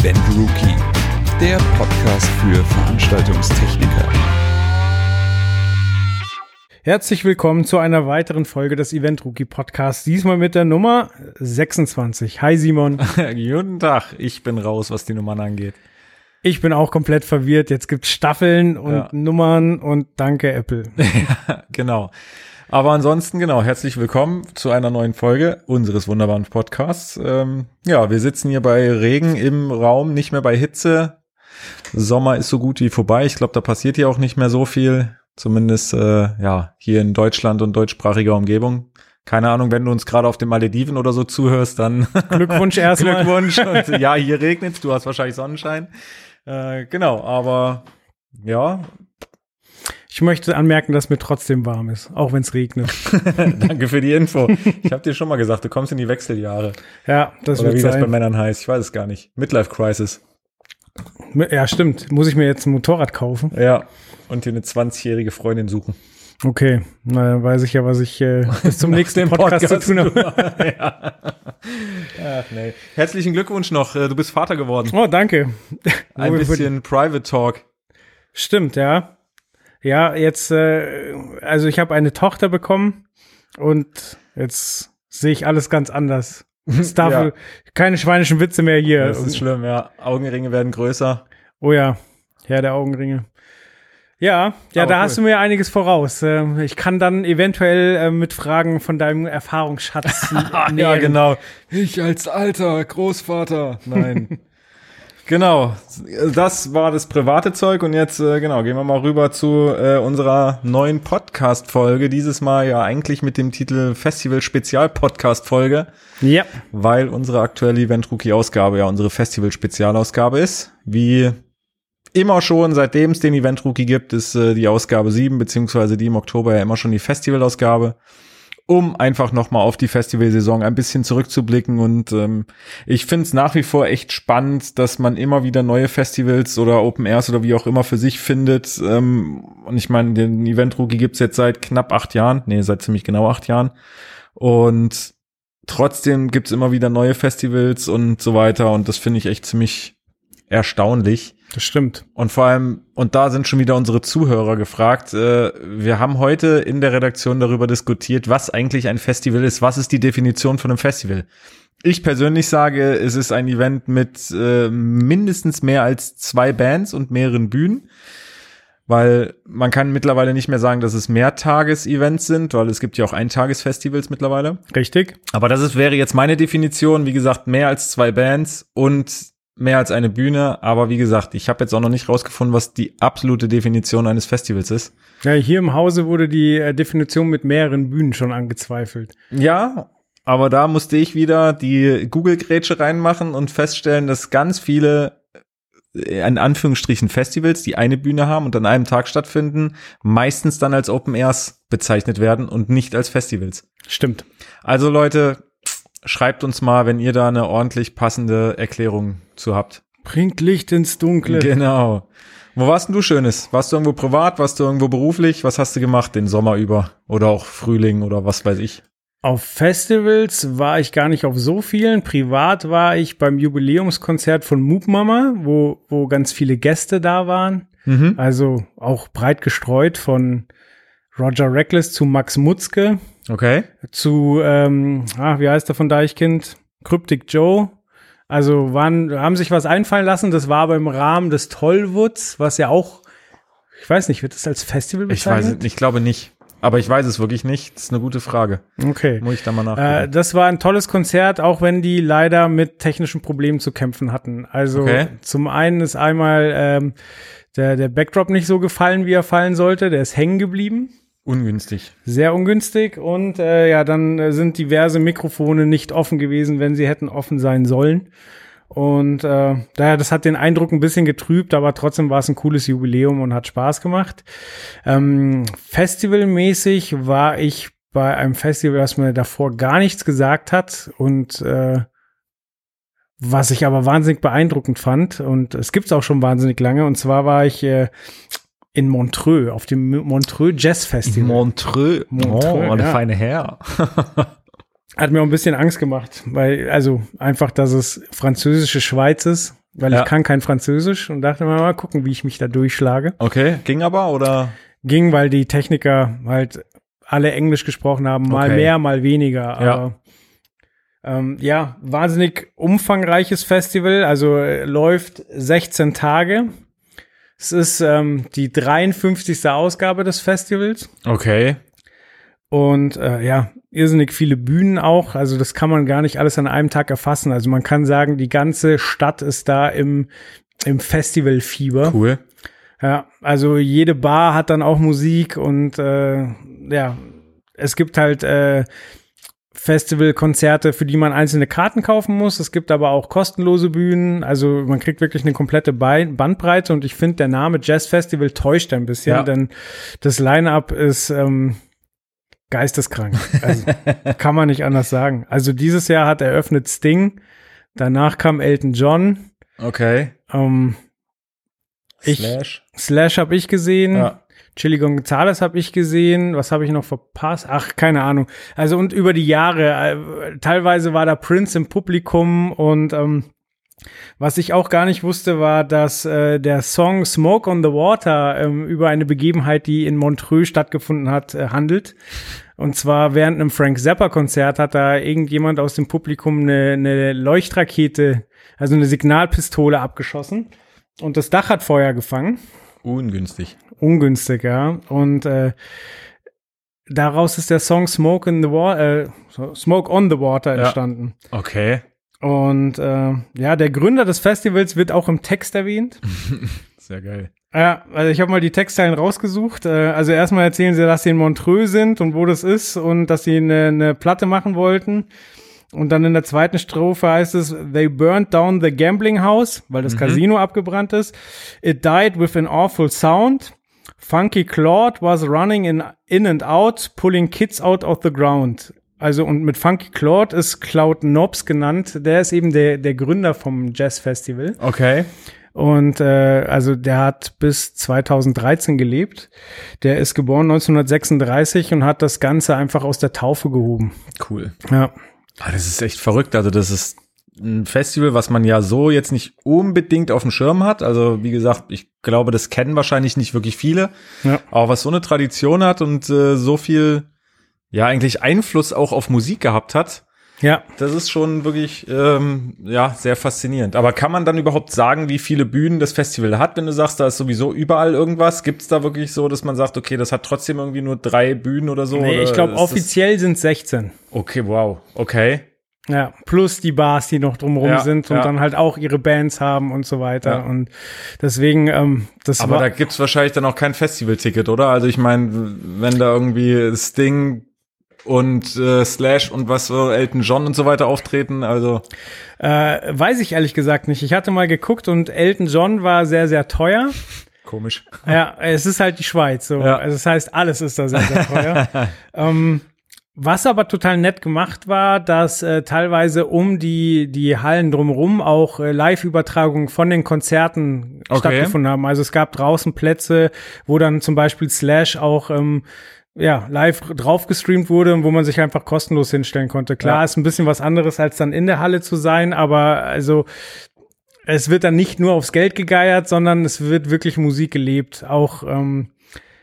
Event Rookie, der Podcast für Veranstaltungstechniker. Herzlich willkommen zu einer weiteren Folge des Event Rookie Podcasts, diesmal mit der Nummer 26. Hi Simon. Guten Tag, ich bin raus, was die Nummern angeht. Ich bin auch komplett verwirrt. Jetzt gibt's Staffeln und Ja. Nummern und danke Apple. ja, genau. Aber ansonsten, genau, herzlich willkommen zu einer neuen Folge unseres wunderbaren Podcasts. Ähm, ja, wir sitzen hier bei Regen im Raum, nicht mehr bei Hitze. Sommer ist so gut wie vorbei. Ich glaube, da passiert hier auch nicht mehr so viel. Zumindest äh, ja hier in Deutschland und deutschsprachiger Umgebung. Keine Ahnung, wenn du uns gerade auf den Malediven oder so zuhörst, dann Glückwunsch erstmal. Glückwunsch. Und ja, hier regnet's, du hast wahrscheinlich Sonnenschein. Äh, genau, aber ja, Ich möchte anmerken, dass mir trotzdem warm ist, auch wenn es regnet. danke für die Info. Ich habe dir schon mal gesagt, du kommst in die Wechseljahre. Ja, das Oder wird wie das bei. Männern heißt, ich weiß es gar nicht. Midlife Crisis. Ja, stimmt. Muss ich mir jetzt ein Motorrad kaufen? Ja. Und dir eine 20-jährige Freundin suchen. Okay, na, dann weiß ich ja, was ich äh, bis zum nächsten Podcast, zu tun habe. ja. Ach, nee. Herzlichen Glückwunsch noch. äh, Du bist Vater geworden. Oh, danke. Ein bisschen Private Talk. Stimmt, ja. Ja, jetzt, äh, also ich habe eine Tochter bekommen und jetzt sehe ich alles ganz anders. Es darf Ja. keine schweinischen Witze mehr hier. Das ist schlimm, ja. Augenringe werden größer. oh ja, Herr der Augenringe. Ja, ja, Aber da cool. hast du mir einiges voraus. Ähm, Ich kann dann eventuell äh, mit Fragen von deinem Erfahrungsschatz Ja, genau. Ich als alter Großvater. Nein. genau. Das war das private Zeug und jetzt, äh, genau, gehen wir mal rüber zu äh, unserer neuen Podcast-Folge. Dieses Mal ja eigentlich mit dem Titel Festival Spezial-Podcast-Folge, Ja, weil unsere aktuelle Event-Rookie-Ausgabe ja unsere Festival-Spezialausgabe ist. Wie immer schon, seitdem es den Event Rookie gibt, ist äh, die Ausgabe 7, beziehungsweise die im Oktober ja immer schon die Festivalausgabe, um einfach nochmal auf die Festivalsaison ein bisschen zurückzublicken. Und ähm, ich finde es nach wie vor echt spannend, dass man immer wieder neue Festivals oder Open Airs oder wie auch immer für sich findet. Ähm, und ich meine, den Event Rookie gibt's jetzt seit knapp acht Jahren, nee, seit ziemlich genau acht Jahren. Und trotzdem gibt's immer wieder neue Festivals und so weiter. Und das finde ich echt ziemlich erstaunlich. das stimmt. Und vor allem, und da sind schon wieder unsere Zuhörer gefragt. Äh, wir haben heute in der Redaktion darüber diskutiert, was eigentlich ein Festival ist. Was ist die Definition von einem Festival? Ich persönlich sage, es ist ein Event mit äh, mindestens mehr als zwei Bands und mehreren Bühnen. Weil man kann mittlerweile nicht mehr sagen, dass es Mehrtages-Events sind, weil es gibt ja auch Eintagesfestivals mittlerweile. Richtig? Aber das ist, wäre jetzt meine Definition. Wie gesagt, mehr als zwei Bands und mehr als eine Bühne. Aber wie gesagt, ich habe jetzt auch noch nicht rausgefunden, was die absolute Definition eines Festivals ist. Ja, hier im Hause wurde die äh, Definition mit mehreren Bühnen schon angezweifelt. Ja, aber da musste ich wieder die Google-Grätsche reinmachen und feststellen, dass ganz viele äh, in Anführungsstrichen Festivals, die eine Bühne haben und an einem Tag stattfinden, meistens dann als Open Airs bezeichnet werden und nicht als Festivals. Stimmt. Also Leute, schreibt uns mal, wenn ihr da eine ordentlich passende Erklärung zu habt. Bringt Licht ins Dunkle. Genau. Wo warst denn du Schönes? Warst du irgendwo privat? Warst du irgendwo beruflich? Was hast du gemacht den Sommer über? Oder auch Frühling oder was weiß ich? Auf Festivals war ich gar nicht auf so vielen. Privat war ich beim Jubiläumskonzert von Moop Mama, wo, wo ganz viele Gäste da waren. Mhm. Also auch breit gestreut von Roger Reckless zu Max Mutzke Okay. zu, ähm, ah, wie heißt der von Deichkind? Cryptic Joe. Also waren, haben sich was einfallen lassen. Das war aber im Rahmen des Tollwoods, was ja auch, ich weiß nicht, wird das als Festival Ich weiß bezeichnet? es, ich glaube nicht. Aber ich weiß es wirklich nicht. Das ist eine gute Frage. Okay. Muss ich da mal Äh, nachgucken. das war ein tolles Konzert, auch wenn die leider mit technischen Problemen zu kämpfen hatten. Also Okay. zum einen ist einmal ähm, der, der Backdrop nicht so gefallen, wie er fallen sollte. Der ist hängen geblieben. Ungünstig. Sehr ungünstig. Und äh, ja, dann äh, sind diverse Mikrofone nicht offen gewesen, wenn sie hätten offen sein sollen. Und äh, daher, das hat den Eindruck ein bisschen getrübt, aber trotzdem war es ein cooles Jubiläum und hat Spaß gemacht. Ähm, Festivalmäßig war ich bei einem Festival, das mir davor gar nichts gesagt hat und äh, was ich aber wahnsinnig beeindruckend fand und es gibt's auch schon wahnsinnig lange und zwar war ich äh, in Montreux auf dem Montreux Jazz Festival. Montreux. Montreux, oh, eine ja. feine Herr. Hat mir auch ein bisschen Angst gemacht, weil, also einfach, dass es französische Schweiz ist. weil Ja. ich kann kein Französisch und dachte mal, mal gucken, wie ich mich da durchschlage. Okay, ging aber oder? Ging, weil die Techniker halt alle Englisch gesprochen haben, mal Okay. mehr, mal weniger. Ja. Aber ähm, ja, wahnsinnig umfangreiches Festival, also äh, läuft 16 Tage. Es ist ähm, die 53. Ausgabe des Festivals. Okay. Und äh, ja, irrsinnig viele Bühnen auch. Also das kann man gar nicht alles an einem Tag erfassen. Also man kann sagen, die ganze Stadt ist da im, im Festivalfieber. Cool. Ja, also jede Bar hat dann auch Musik und äh, ja, es gibt halt äh, Festivalkonzerte, für die man einzelne Karten kaufen muss. Es gibt aber auch kostenlose Bühnen. Also man kriegt wirklich eine komplette Bandbreite und ich finde, der Name Jazz Festival täuscht ein bisschen, Ja. denn das Line-up ist ähm, geisteskrank. Also, kann man nicht anders sagen. Also dieses Jahr hat eröffnet Sting, danach kam Elton John, Okay. ähm, Ich- Slash. Slash habe ich gesehen. Ja. Chili Gonzales habe ich gesehen. Was habe ich noch verpasst? Ach, keine Ahnung. Also und über die Jahre, äh, teilweise war da Prince im Publikum und ähm, was ich auch gar nicht wusste, war, dass äh, der Song Smoke on the Water ähm, über eine Begebenheit, die in Montreux stattgefunden hat, äh, handelt. Und zwar während einem Frank Zappa-Konzert hat da irgendjemand aus dem Publikum eine, eine Leuchtrakete, also eine Signalpistole abgeschossen. Und das Dach hat Feuer gefangen Ungünstig. ungünstig, ja. Und äh, daraus ist der Song Smoke in the Water, äh, Smoke on the Water Ja. entstanden. Okay. Und äh, ja, der Gründer des Festivals wird auch im Text erwähnt. Sehr geil. Ja, also ich habe mal die Textzeilen rausgesucht. Äh, also erstmal erzählen sie, dass sie in Montreux sind und wo das ist und dass sie eine, eine Platte machen wollten. Und dann in der zweiten Strophe heißt es, they burned down the gambling house, weil das Casino abgebrannt ist. It died with an awful sound. Funky Claude was running in, in and out, pulling kids out of the ground. Also und mit Funky Claude ist Cloud Knobs genannt. Der ist eben der, der Gründer vom Jazz Festival. Okay. Und äh, also der hat bis 2013 gelebt. Der ist geboren 1936 und hat das Ganze einfach aus der Taufe gehoben. Cool. Ja. Ah, das ist echt verrückt. Also das ist ein Festival, was man ja so jetzt nicht unbedingt auf dem Schirm hat. Also wie gesagt, ich glaube, das kennen wahrscheinlich nicht wirklich viele. Ja. Aber was so eine Tradition hat und äh, so viel, ja eigentlich Einfluss auch auf Musik gehabt hat, Ja. das ist schon wirklich ähm, ja sehr faszinierend. Aber kann man dann überhaupt sagen, wie viele Bühnen das Festival hat, wenn du sagst, da ist sowieso überall irgendwas? Gibt es da wirklich so, dass man sagt, okay, das hat trotzdem irgendwie nur drei Bühnen oder so? Nee, oder ich glaube, offiziell sind 16. Okay, wow. Okay. Ja, plus die Bars, die noch drumherum Ja, sind und ja. dann halt auch ihre Bands haben und so weiter. Ja. Und deswegen, ähm, das Aber war. da gibt's wahrscheinlich dann auch kein Festivalticket, oder? Also ich meine, wenn da irgendwie Sting und äh, Slash und was so Elton John und so weiter auftreten, also Äh, weiß ich ehrlich gesagt nicht. Ich hatte mal geguckt und Elton John war sehr, sehr teuer. komisch. Ja, es ist halt die Schweiz. So. Ja. Also das heißt, alles ist da sehr, sehr teuer. ähm, was aber total nett gemacht war, dass äh, teilweise um die, die Hallen drumherum auch äh, Live-Übertragungen von den Konzerten Okay. stattgefunden haben. Also es gab draußen Plätze, wo dann zum Beispiel Slash auch ähm, ja, live drauf gestreamt wurde und wo man sich einfach kostenlos hinstellen konnte. Klar, Ja. ist ein bisschen was anderes, als dann in der Halle zu sein, aber also es wird dann nicht nur aufs Geld gegeiert, sondern es wird wirklich Musik gelebt. Auch ähm,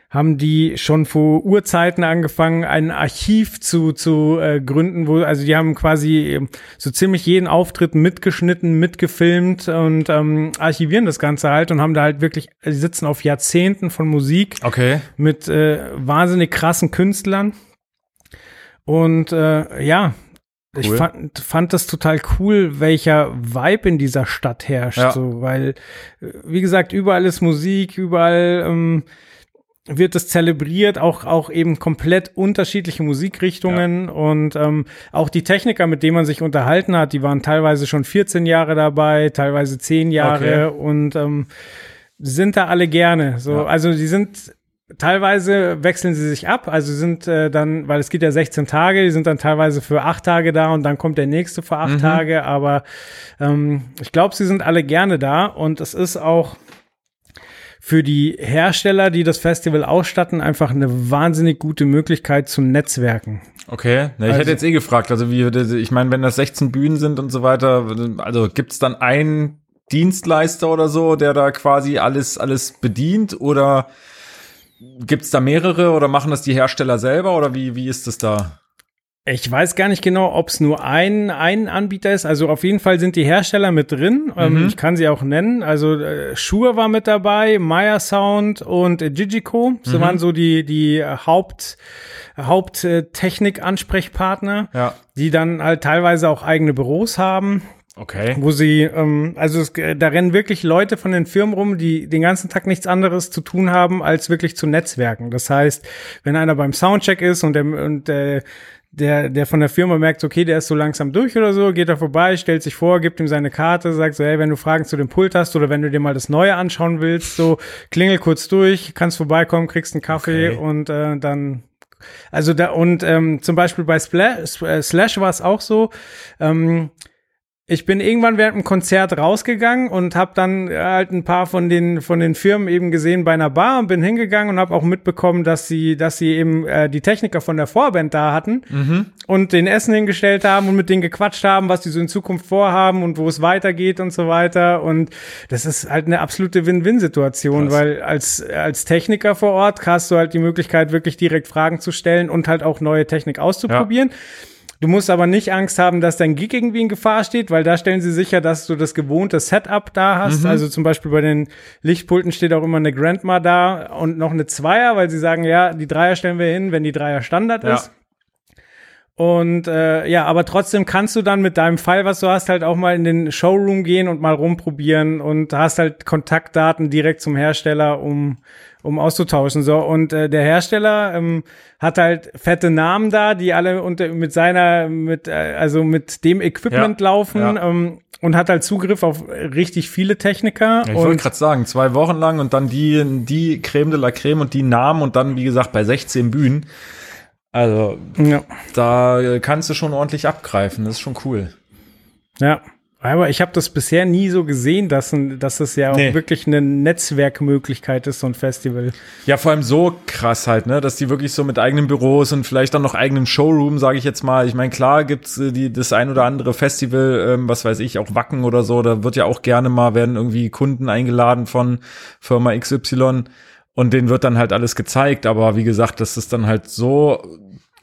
haben die schon vor Urzeiten angefangen, ein Archiv zu, zu äh, gründen, wo, also die haben quasi ähm, so ziemlich jeden Auftritt mitgeschnitten, mitgefilmt und ähm, archivieren das Ganze halt und haben da halt wirklich, die sitzen auf Jahrzehnten von Musik Okay. mit äh, wahnsinnig krassen Künstlern. Und äh, ja, ich Cool. fand, fand das total cool, welcher Vibe in dieser Stadt herrscht. Ja. So, weil, äh, wie gesagt, überall ist Musik, überall ähm, wird es zelebriert, auch, auch eben komplett unterschiedliche Musikrichtungen und ähm, auch die Techniker, mit denen man sich unterhalten hat, die waren teilweise schon 14 Jahre dabei, teilweise 10 Jahre und ähm, sind da alle gerne. So, Ja. also die sind teilweise wechseln sie sich ab, also sind äh, dann, weil es geht ja 16 Tage, die sind dann teilweise für acht Tage da und dann kommt der nächste für acht Tage, aber ähm, ich glaube, sie sind alle gerne da und es ist auch für die Hersteller, die das Festival ausstatten, einfach eine wahnsinnig gute Möglichkeit zum Netzwerken. Okay. Na, ich Also- hätte jetzt eh gefragt, also wie, ich meine, wenn das 16 Bühnen sind und so weiter, also gibt's dann ein Dienstleister oder so, der da quasi alles, alles bedient oder gibt's da mehrere oder machen das die Hersteller selber oder wie, wie ist das da? Ich weiß gar nicht genau, ob es nur ein, ein Anbieter ist. Also auf jeden Fall sind die Hersteller mit drin. Ähm, Mhm. ich kann sie auch nennen. Also äh, Shure war mit dabei, Meyer Sound und äh, Gigico. So Mhm. waren so die, die äh, Haupt, Haupttechnik-Ansprechpartner, Ja. die dann halt teilweise auch eigene Büros haben. Okay. wo sie, ähm, also es, äh, da rennen wirklich Leute von den Firmen rum, die den ganzen Tag nichts anderes zu tun haben, als wirklich zu Netzwerken. Das heißt, wenn einer beim Soundcheck ist und der, und der, der, der von der Firma merkt, okay, der ist so langsam durch oder so, geht er vorbei, stellt sich vor, gibt ihm seine Karte, sagt so, hey, wenn du Fragen zu dem Pult hast oder wenn du dir mal das Neue anschauen willst, so klingel kurz durch, kannst vorbeikommen, kriegst einen Kaffee Okay. und äh, dann also da und ähm, zum Beispiel bei Splash, Slash war es auch so. Ähm, ich bin irgendwann während dem Konzert rausgegangen und habe dann halt ein paar von den von den Firmen eben gesehen bei einer Bar und bin hingegangen und habe auch mitbekommen, dass sie dass sie eben äh, die Techniker von der Vorband da hatten und den Essen hingestellt haben und mit denen gequatscht haben, was die so in Zukunft vorhaben und wo es weitergeht und so weiter. Und das ist halt eine absolute Win-Win-Situation, weil als als Techniker vor Ort hast du halt die Möglichkeit wirklich direkt Fragen zu stellen und halt auch neue Technik auszuprobieren. Du musst aber nicht Angst haben, dass dein Gig irgendwie in Gefahr steht, weil da stellen sie sicher, dass du das gewohnte Setup da hast. Also zum Beispiel bei den Lichtpulten steht auch immer eine Grandma da und noch eine Zweier, weil sie sagen, ja, die Dreier stellen wir hin, wenn die Dreier Standard Ja. ist. Und äh, ja, aber trotzdem kannst du dann mit deinem Fall, was du hast, halt auch mal in den Showroom gehen und mal rumprobieren und hast halt Kontaktdaten direkt zum Hersteller, um um auszutauschen. So und äh, der Hersteller ähm, hat halt fette Namen da, die alle unter mit seiner mit äh, also mit dem Equipment Ja, laufen ja. Ähm, und hat halt Zugriff auf richtig viele Techniker. Ja, ich wollte gerade sagen, zwei Wochen lang und dann die, die Creme de la Creme und die Namen und dann, wie gesagt, bei 16 Bühnen. Also, da äh, kannst du schon ordentlich abgreifen. Das ist schon cool. Ja, aber ich habe das bisher nie so gesehen, dass, ein- dass es ja auch Nee. wirklich eine Netzwerkmöglichkeit ist, so ein Festival. Ja, vor allem so krass halt, ne, dass die wirklich so mit eigenen Büros und vielleicht dann noch eigenem Showroom, sage ich jetzt mal. Ich meine, klar gibt's äh, die das ein oder andere Festival, ähm, was weiß ich, auch Wacken oder so. Da wird ja auch gerne mal werden irgendwie Kunden eingeladen von Firma XY und denen wird dann halt alles gezeigt. Aber wie gesagt, dass es dann halt so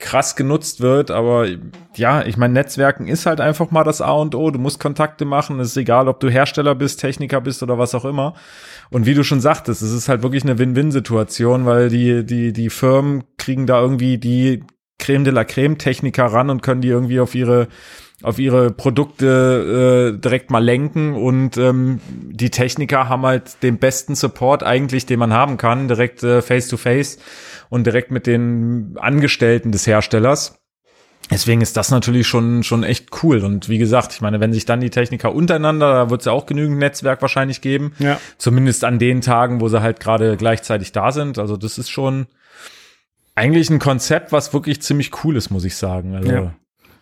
krass genutzt wird, aber ja, ich meine, Netzwerken ist halt einfach mal das A und O. Du musst Kontakte machen. Es ist egal, ob du Hersteller bist, Techniker bist oder was auch immer. Und wie du schon sagtest, es ist halt wirklich eine Win-Win-Situation, weil die, die, die Firmen kriegen da irgendwie die Creme de la Creme Techniker ran und können die irgendwie auf ihre auf ihre Produkte äh, direkt mal lenken und ähm, die Techniker haben halt den besten Support eigentlich, den man haben kann, direkt äh, face to face und direkt mit den Angestellten des Herstellers. Deswegen ist das natürlich schon, schon echt cool. Und wie gesagt, ich meine, wenn sich dann die Techniker untereinander, da wird es ja auch genügend Netzwerk wahrscheinlich geben. Ja. Zumindest an den Tagen, wo sie halt gerade gleichzeitig da sind. Also das ist schon eigentlich ein Konzept, was wirklich ziemlich cool ist, muss ich sagen. Also, Ja.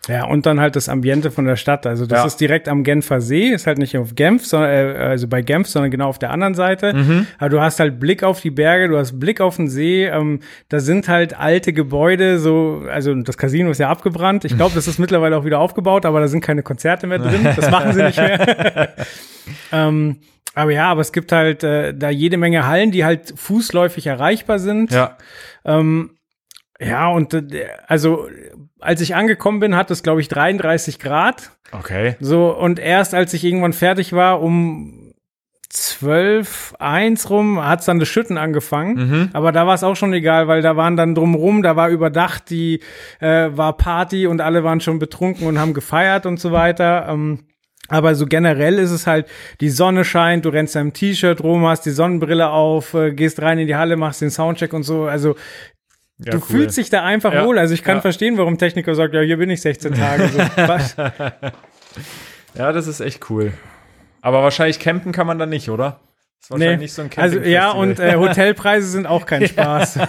Ja, und dann halt das Ambiente von der Stadt. Also das Ja. ist direkt am Genfer See, ist halt nicht auf Genf, sondern, äh, also bei Genf, sondern genau auf der anderen Seite. Mhm. Aber du hast halt Blick auf die Berge, du hast Blick auf den See. Ähm, da sind halt alte Gebäude, so, also das Casino ist ja abgebrannt. Ich glaube, das ist mittlerweile auch wieder aufgebaut, aber da sind keine Konzerte mehr drin. Das machen sie nicht mehr. ähm, aber ja, aber es gibt halt äh, da jede Menge Hallen, die halt fußläufig erreichbar sind. ja. Ähm, ja, und äh, also als ich angekommen bin, hat es, glaube ich, 33 Grad. Okay. So, und erst als ich irgendwann fertig war, um 12, 1 rum, hat es dann das Schütten angefangen. Mhm. Aber da war es auch schon egal, weil da waren dann drumrum, da war überdacht, die äh, war Party und alle waren schon betrunken und haben gefeiert und so weiter. Ähm, aber so generell ist es halt, die Sonne scheint, du rennst da im T-Shirt rum, hast die Sonnenbrille auf, äh, gehst rein in die Halle, machst den Soundcheck und so. Also Ja, du cool. fühlst dich da einfach Ja. wohl. Also ich kann Ja. verstehen, warum Techniker sagt, ja, hier bin ich 16 Tage. So, was? Ja, das ist echt cool. Aber wahrscheinlich campen kann man da nicht, oder? Ist wahrscheinlich Nee. nicht so ein Also ja, und äh, Hotelpreise sind auch kein Spaß.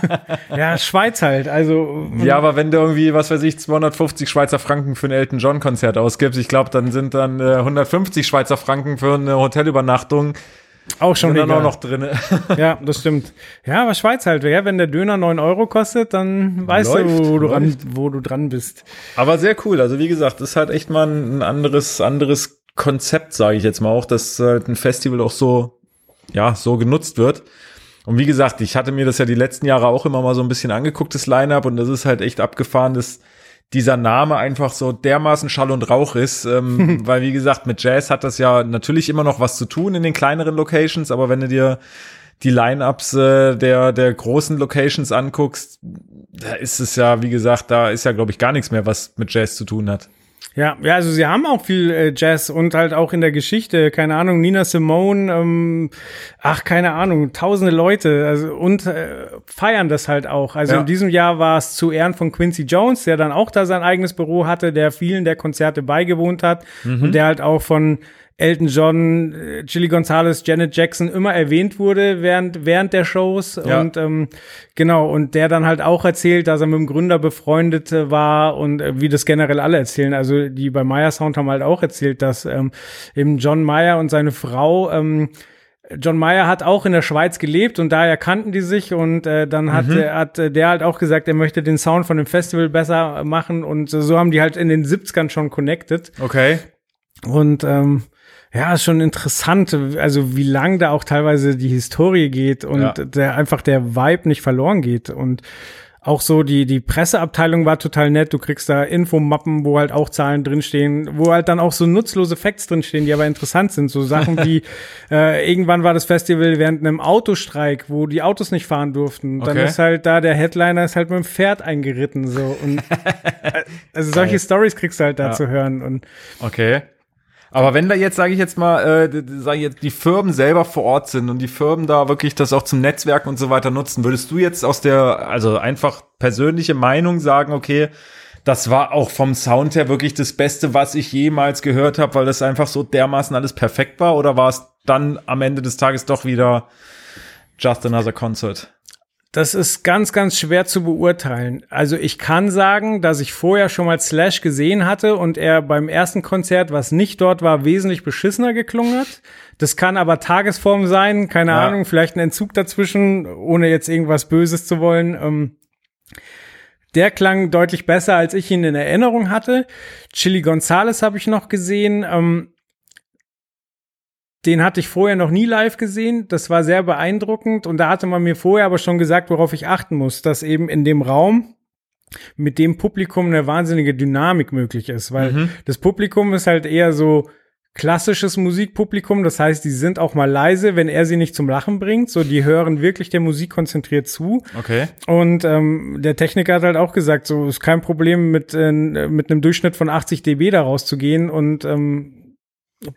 ja, Schweiz halt. Also Ja, aber wenn du irgendwie, was weiß ich, 250 Schweizer Franken für ein Elton John Konzert ausgibst, ich glaube, dann sind dann äh, 150 Schweizer Franken für eine Hotelübernachtung auch schon sind dann auch noch drinne. Ja, das stimmt. Ja, aber Schweiz halt. Ja, wenn der Döner 9 Euro kostet, dann weißt Läuft, du, wo du, ran, läuft. wo du dran bist. Aber sehr cool. Also wie gesagt, das ist halt echt mal ein anderes, anderes Konzept, sage ich jetzt mal auch, dass halt ein Festival auch so, ja, so genutzt wird. Und wie gesagt, ich hatte mir das ja die letzten Jahre auch immer mal so ein bisschen angeguckt, das Line-Up, und das ist halt echt abgefahren, dass dieser Name einfach so dermaßen Schall und Rauch ist, ähm, weil wie gesagt, mit Jazz hat das ja natürlich immer noch was zu tun in den kleineren Locations, aber wenn du dir die Line-Ups äh, der, der großen Locations anguckst, da ist es ja, wie gesagt, da ist ja, glaube ich, gar nichts mehr, was mit Jazz zu tun hat. Ja, ja, also sie haben auch viel äh, Jazz und halt auch in der Geschichte, keine Ahnung, Nina Simone, ähm, ach, keine Ahnung, tausende Leute also, und äh, feiern das halt auch. Also Ja. in diesem Jahr war es zu Ehren von Quincy Jones, der dann auch da sein eigenes Büro hatte, der vielen der Konzerte beigewohnt hat Mhm. und der halt auch von Elton John, äh, Chili Gonzalez, Janet Jackson immer erwähnt wurde während, während der Shows. Ja. Und ähm, genau, und der dann halt auch erzählt, dass er mit dem Gründer befreundet äh, war und äh, wie das generell alle erzählen. Also die bei Meyer Sound haben halt auch erzählt, dass ähm, eben John Meyer und seine Frau ähm, John Mayer hat auch in der Schweiz gelebt und daher kannten die sich und äh, dann hat, äh, hat äh, der halt auch gesagt, er möchte den Sound von dem Festival besser machen und so haben die halt in den 70ern schon connected. Okay. Und ähm, ja, ist schon interessant, also wie lang da auch teilweise die Historie geht und Ja. der einfach der Vibe nicht verloren geht. Und auch so die, die Presseabteilung war total nett. Du kriegst da Infomappen, wo halt auch Zahlen drinstehen, wo halt dann auch so nutzlose Facts drinstehen, die aber interessant sind. So Sachen wie, äh, irgendwann war das Festival während einem Autostreik, wo die Autos nicht fahren durften. Dann Okay. ist halt da, der Headliner ist halt mit dem Pferd eingeritten, so. Und, äh, also solche Stories kriegst du halt da Ja. zu hören und Okay. Aber wenn da jetzt, sage ich jetzt mal, äh, sage ich jetzt, die Firmen selber vor Ort sind und die Firmen da wirklich das auch zum Netzwerken und so weiter nutzen, würdest du jetzt aus der, also einfach persönliche Meinung sagen, okay, das war auch vom Sound her wirklich das Beste, was ich jemals gehört habe, weil das einfach so dermaßen alles perfekt war? Oder war es dann am Ende des Tages doch wieder just another concert? Das ist ganz, ganz schwer zu beurteilen. Also ich kann sagen, dass ich vorher schon mal Slash gesehen hatte und er beim ersten Konzert, was nicht dort war, wesentlich beschissener geklungen hat. Das kann aber Tagesform sein, keine Ja. Ahnung, vielleicht ein Entzug dazwischen, ohne jetzt irgendwas Böses zu wollen. Ähm, der klang deutlich besser, als ich ihn in Erinnerung hatte. Chili Gonzalez habe ich noch gesehen. Ähm, den hatte ich vorher noch nie live gesehen. Das war sehr beeindruckend. Und da hatte man mir vorher aber schon gesagt, worauf ich achten muss, dass eben in dem Raum mit dem Publikum eine wahnsinnige Dynamik möglich ist. Weil das Publikum ist halt eher so klassisches Musikpublikum. Das heißt, die sind auch mal leise, wenn er sie nicht zum Lachen bringt. So, die hören wirklich der Musik konzentriert zu. Okay. Und ähm, der Techniker hat halt auch gesagt, so ist kein Problem mit äh, mit einem Durchschnitt von 80 dB da rauszugehen und ähm,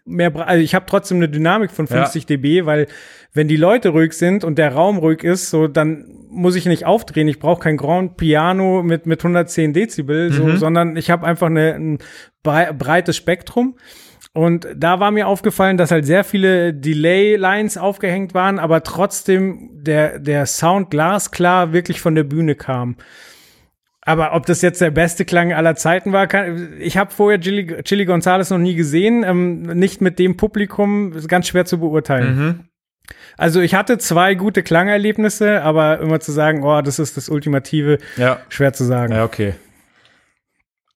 mehr, also ich habe trotzdem eine Dynamik von 50 dB, weil wenn die Leute ruhig sind und der Raum ruhig ist, so dann muss ich nicht aufdrehen. Ich brauche kein Grand Piano mit mit 110 Dezibel, so, sondern ich habe einfach eine, ein brei breites Spektrum. Und da war mir aufgefallen, dass halt sehr viele Delay-Lines aufgehängt waren, aber trotzdem der, der Sound glasklar wirklich von der Bühne kam. Aber ob das jetzt der beste Klang aller Zeiten war, kann, ich habe vorher Chili, Chili Gonzalez noch nie gesehen, ähm, nicht mit dem Publikum, ist ganz schwer zu beurteilen. Also ich hatte zwei gute Klangerlebnisse, aber immer zu sagen, oh, das ist das Ultimative, Ja. schwer zu sagen. Ja, okay.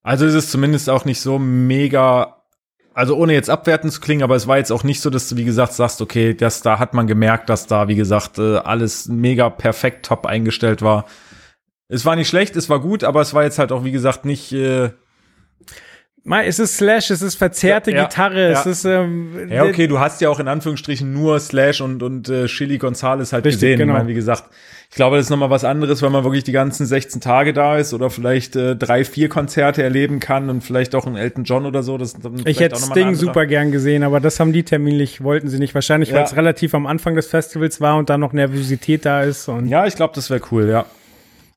Also ist es zumindest auch nicht so mega, also ohne jetzt abwertend zu klingen, aber es war jetzt auch nicht so, dass du, wie gesagt, sagst, okay, das, da hat man gemerkt, dass da, wie gesagt, äh, alles mega perfekt top eingestellt war. Es war nicht schlecht, es war gut, aber es war jetzt halt auch, wie gesagt, nicht, äh, Mal, Es ist Slash, es ist verzerrte Ja, ja, Gitarre, es ja. ist ähm, ja, okay, du hast ja auch in Anführungsstrichen nur Slash und, und äh, Chili Gonzales halt Richtig, gesehen. genau. Ich meine, wie gesagt, ich glaube, das ist nochmal was anderes, wenn man wirklich die ganzen 16 Tage da ist oder vielleicht äh, drei, vier Konzerte erleben kann und vielleicht auch einen Elton John oder so. Das Ich hätte Sting super gern gesehen, aber das haben die terminlich, wollten sie nicht. Wahrscheinlich, weil Ja. es relativ am Anfang des Festivals war und da noch Nervosität da ist. Und Ja, ich glaube, das wäre cool, ja.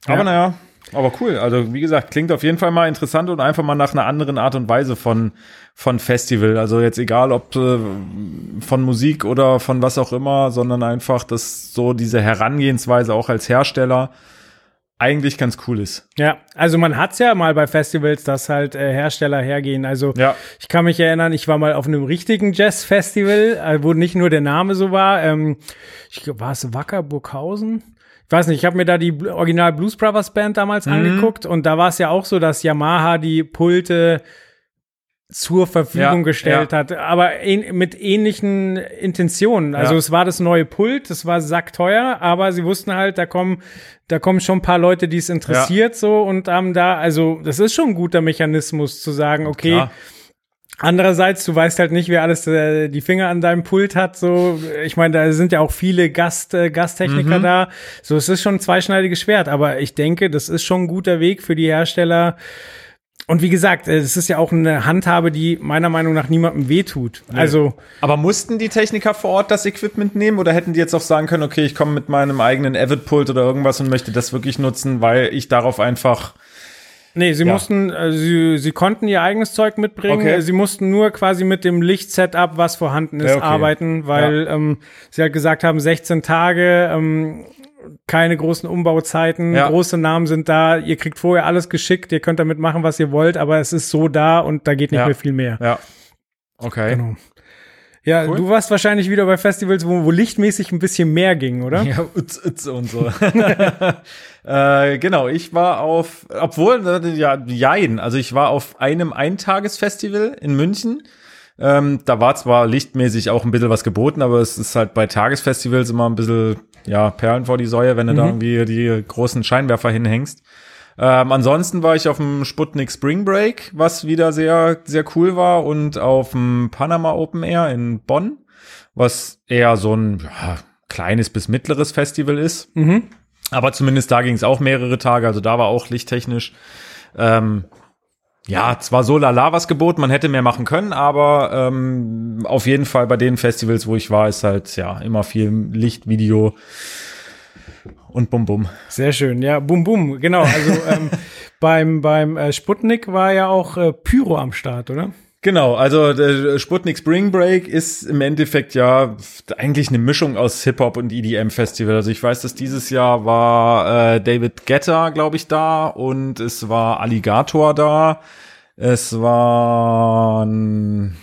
Aber Ja. naja, aber cool. Also, wie gesagt, klingt auf jeden Fall mal interessant und einfach mal nach einer anderen Art und Weise von, von Festival. Also jetzt egal, ob äh, von Musik oder von was auch immer, sondern einfach, dass so diese Herangehensweise auch als Hersteller eigentlich ganz cool ist. ja, also man hat's ja mal bei Festivals, dass halt äh, Hersteller hergehen. Also Ja. ich kann mich erinnern, ich war mal auf einem richtigen Jazz-Festival, äh, wo nicht nur der Name so war. Ähm, ich war es Wacker Burghausen? Ich weiß nicht, ich habe mir da die Original Blues Brothers Band damals Mhm. angeguckt und da war es ja auch so, dass Yamaha die Pulte zur Verfügung Ja, gestellt ja. hat, aber ähn- mit ähnlichen Intentionen. Also Ja. es war das neue Pult, es war sackteuer, aber sie wussten halt, da kommen, da kommen schon ein paar Leute, die es interessiert so und haben da, also das ist schon ein guter Mechanismus zu sagen, okay, Klar. Andererseits, du weißt halt nicht, wer alles äh, die Finger an deinem Pult hat. So, ich meine, da sind ja auch viele Gast, äh, Gasttechniker Mhm. da. So, es ist schon ein zweischneidiges Schwert, aber ich denke, das ist schon ein guter Weg für die Hersteller. Und wie gesagt, äh, es ist ja auch eine Handhabe, die meiner Meinung nach niemandem wehtut. Also, Aber mussten die Techniker vor Ort das Equipment nehmen oder hätten die jetzt auch sagen können, okay, ich komme mit meinem eigenen Avid-Pult oder irgendwas und möchte das wirklich nutzen, weil ich darauf einfach nee, sie Ja. mussten, äh, sie, sie konnten ihr eigenes Zeug mitbringen. Okay. Sie mussten nur quasi mit dem Lichtsetup, was vorhanden ist, Ja, okay. arbeiten, weil ähm, sie halt gesagt haben, 16 Tage, ähm, keine großen Umbauzeiten, Ja. große Namen sind da, ihr kriegt vorher alles geschickt, ihr könnt damit machen, was ihr wollt, aber es ist so da und da geht nicht Ja. mehr viel mehr. Ja. Okay. Genau. Ja, Cool. du warst wahrscheinlich wieder bei Festivals, wo, wo lichtmäßig ein bisschen mehr ging, oder? Ja, utz, utz und so. äh, genau, ich war auf, obwohl, äh, ja, jein, also ich war auf einem Eintagesfestival in München. Ähm, da war zwar lichtmäßig auch ein bisschen was geboten, aber es ist halt bei Tagesfestivals immer ein bisschen, ja, Perlen vor die Säue, wenn du da irgendwie die großen Scheinwerfer hinhängst. Ähm, ansonsten war ich auf dem Sputnik Spring Break, was wieder sehr, sehr cool war und auf dem Panama Open Air in Bonn, was eher so ein ja, kleines bis mittleres Festival ist. Mhm. Aber zumindest da ging es auch mehrere Tage, also da war auch lichttechnisch. Ähm, ja, zwar so lala was geboten, man hätte mehr machen können, aber ähm, auf jeden Fall bei den Festivals, wo ich war, ist halt ja immer viel Licht, Video und bum bum. Sehr schön, ja, bum bum, genau. Also ähm, beim beim äh, Sputnik war ja auch äh, Pyro am Start, oder? Genau, also der Sputnik Spring Break ist im Endeffekt ja eigentlich eine Mischung aus Hip-Hop und EDM-Festival. Also ich weiß, dass dieses Jahr war äh, David Guetta, glaube ich, da und es war Alligator da. Es waren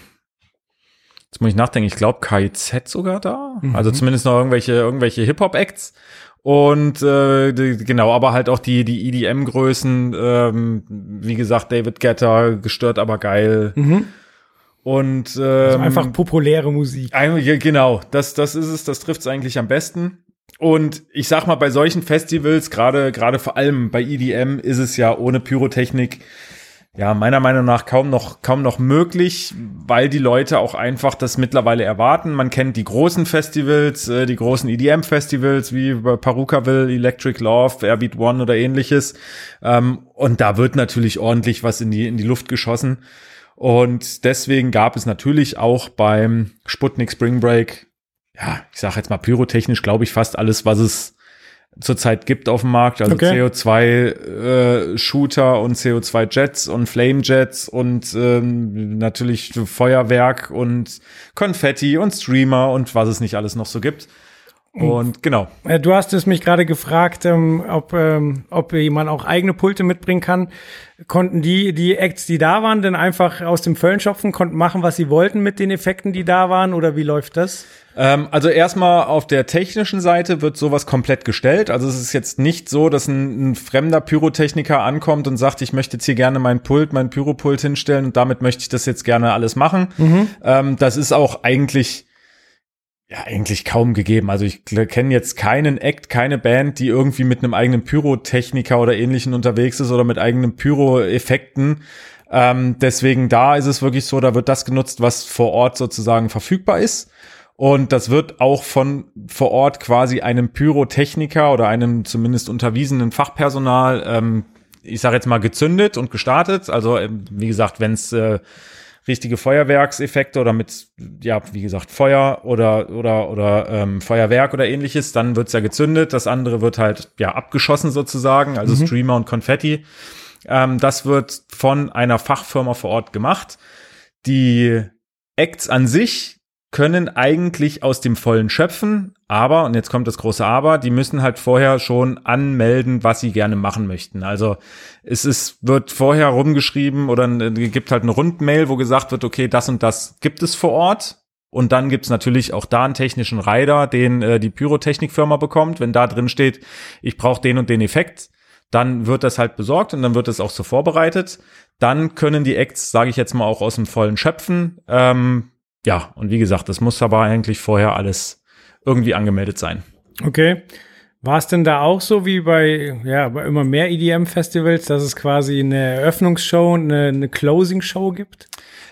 jetzt muss ich nachdenken, ich glaube KIZ sogar da. Also zumindest noch irgendwelche, irgendwelche Hip-Hop-Acts. Und äh, die, genau, aber halt auch die, die EDM-Größen, ähm, wie gesagt, David Guetta, gestört aber geil. Und ähm, Also einfach populäre Musik. ein- genau, das, das ist es, das trifft es eigentlich am besten. Und ich sag mal, bei solchen Festivals, gerade gerade vor allem bei EDM, ist es ja ohne Pyrotechnik ja meiner Meinung nach kaum noch kaum noch möglich, weil die Leute auch einfach das mittlerweile erwarten. Man kennt die großen Festivals, äh, die großen EDM-Festivals wie bei Parukaville, Electric Love, Airbeat One oder ähnliches. Ähm, und da wird natürlich ordentlich was in die in die Luft geschossen. Und deswegen gab es natürlich auch beim Sputnik Spring Break, ja, ich sage jetzt mal pyrotechnisch, glaube ich, fast alles, was es zurzeit gibt auf dem Markt. Also Okay. CO2-Shooter und CO2-Jets und Flame-Jets und ähm, natürlich Feuerwerk und Konfetti und Streamer und was es nicht alles noch so gibt. Und genau. Äh, Du hast es mich gerade gefragt, ähm, ob, ähm, ob jemand auch eigene Pulte mitbringen kann. Konnten die, die Acts, die da waren, denn einfach aus dem Föllen schopfen, konnten machen, was sie wollten mit den Effekten, die da waren? Oder wie läuft das? Ähm, also erstmal auf der technischen Seite wird sowas komplett gestellt. Also es ist jetzt nicht so, dass ein, ein fremder Pyrotechniker ankommt und sagt, ich möchte jetzt hier gerne mein Pult, mein Pyropult hinstellen und damit möchte ich das jetzt gerne alles machen. Ähm, das ist auch eigentlich ja eigentlich kaum gegeben. Also ich kenne jetzt keinen Act, keine Band, die irgendwie mit einem eigenen Pyrotechniker oder ähnlichen unterwegs ist oder mit eigenen Pyro-Effekten. Ähm, deswegen da ist es wirklich so, da wird das genutzt, was vor Ort sozusagen verfügbar ist. Und das wird auch von vor Ort quasi einem Pyrotechniker oder einem zumindest unterwiesenen Fachpersonal, ähm, ich sage jetzt mal, gezündet und gestartet. Also ähm, wie gesagt, wenn es äh, richtige Feuerwerkseffekte oder mit, ja, wie gesagt, Feuer oder oder oder ähm, Feuerwerk oder ähnliches, dann wird's ja gezündet. Das andere wird halt ja abgeschossen sozusagen, also Streamer und Konfetti. Ähm, das wird von einer Fachfirma vor Ort gemacht. Die Acts an sich können eigentlich aus dem Vollen schöpfen, aber, und jetzt kommt das große Aber, die müssen halt vorher schon anmelden, was sie gerne machen möchten. Also es ist, wird vorher rumgeschrieben oder äh, gibt halt eine Rundmail, wo gesagt wird, okay, das und das gibt es vor Ort. Und dann gibt's natürlich auch da einen technischen Rider, den äh, die Pyrotechnikfirma bekommt. Wenn da drin steht, ich brauche den und den Effekt, dann wird das halt besorgt und dann wird es auch so vorbereitet. Dann können die Acts, sage ich jetzt mal, auch aus dem Vollen schöpfen. Ähm, ja, und wie gesagt, das muss aber eigentlich vorher alles irgendwie angemeldet sein. Okay. War es denn da auch so wie bei, ja, bei immer mehr EDM-Festivals, dass es quasi eine Eröffnungsshow und eine, eine Closing-Show gibt?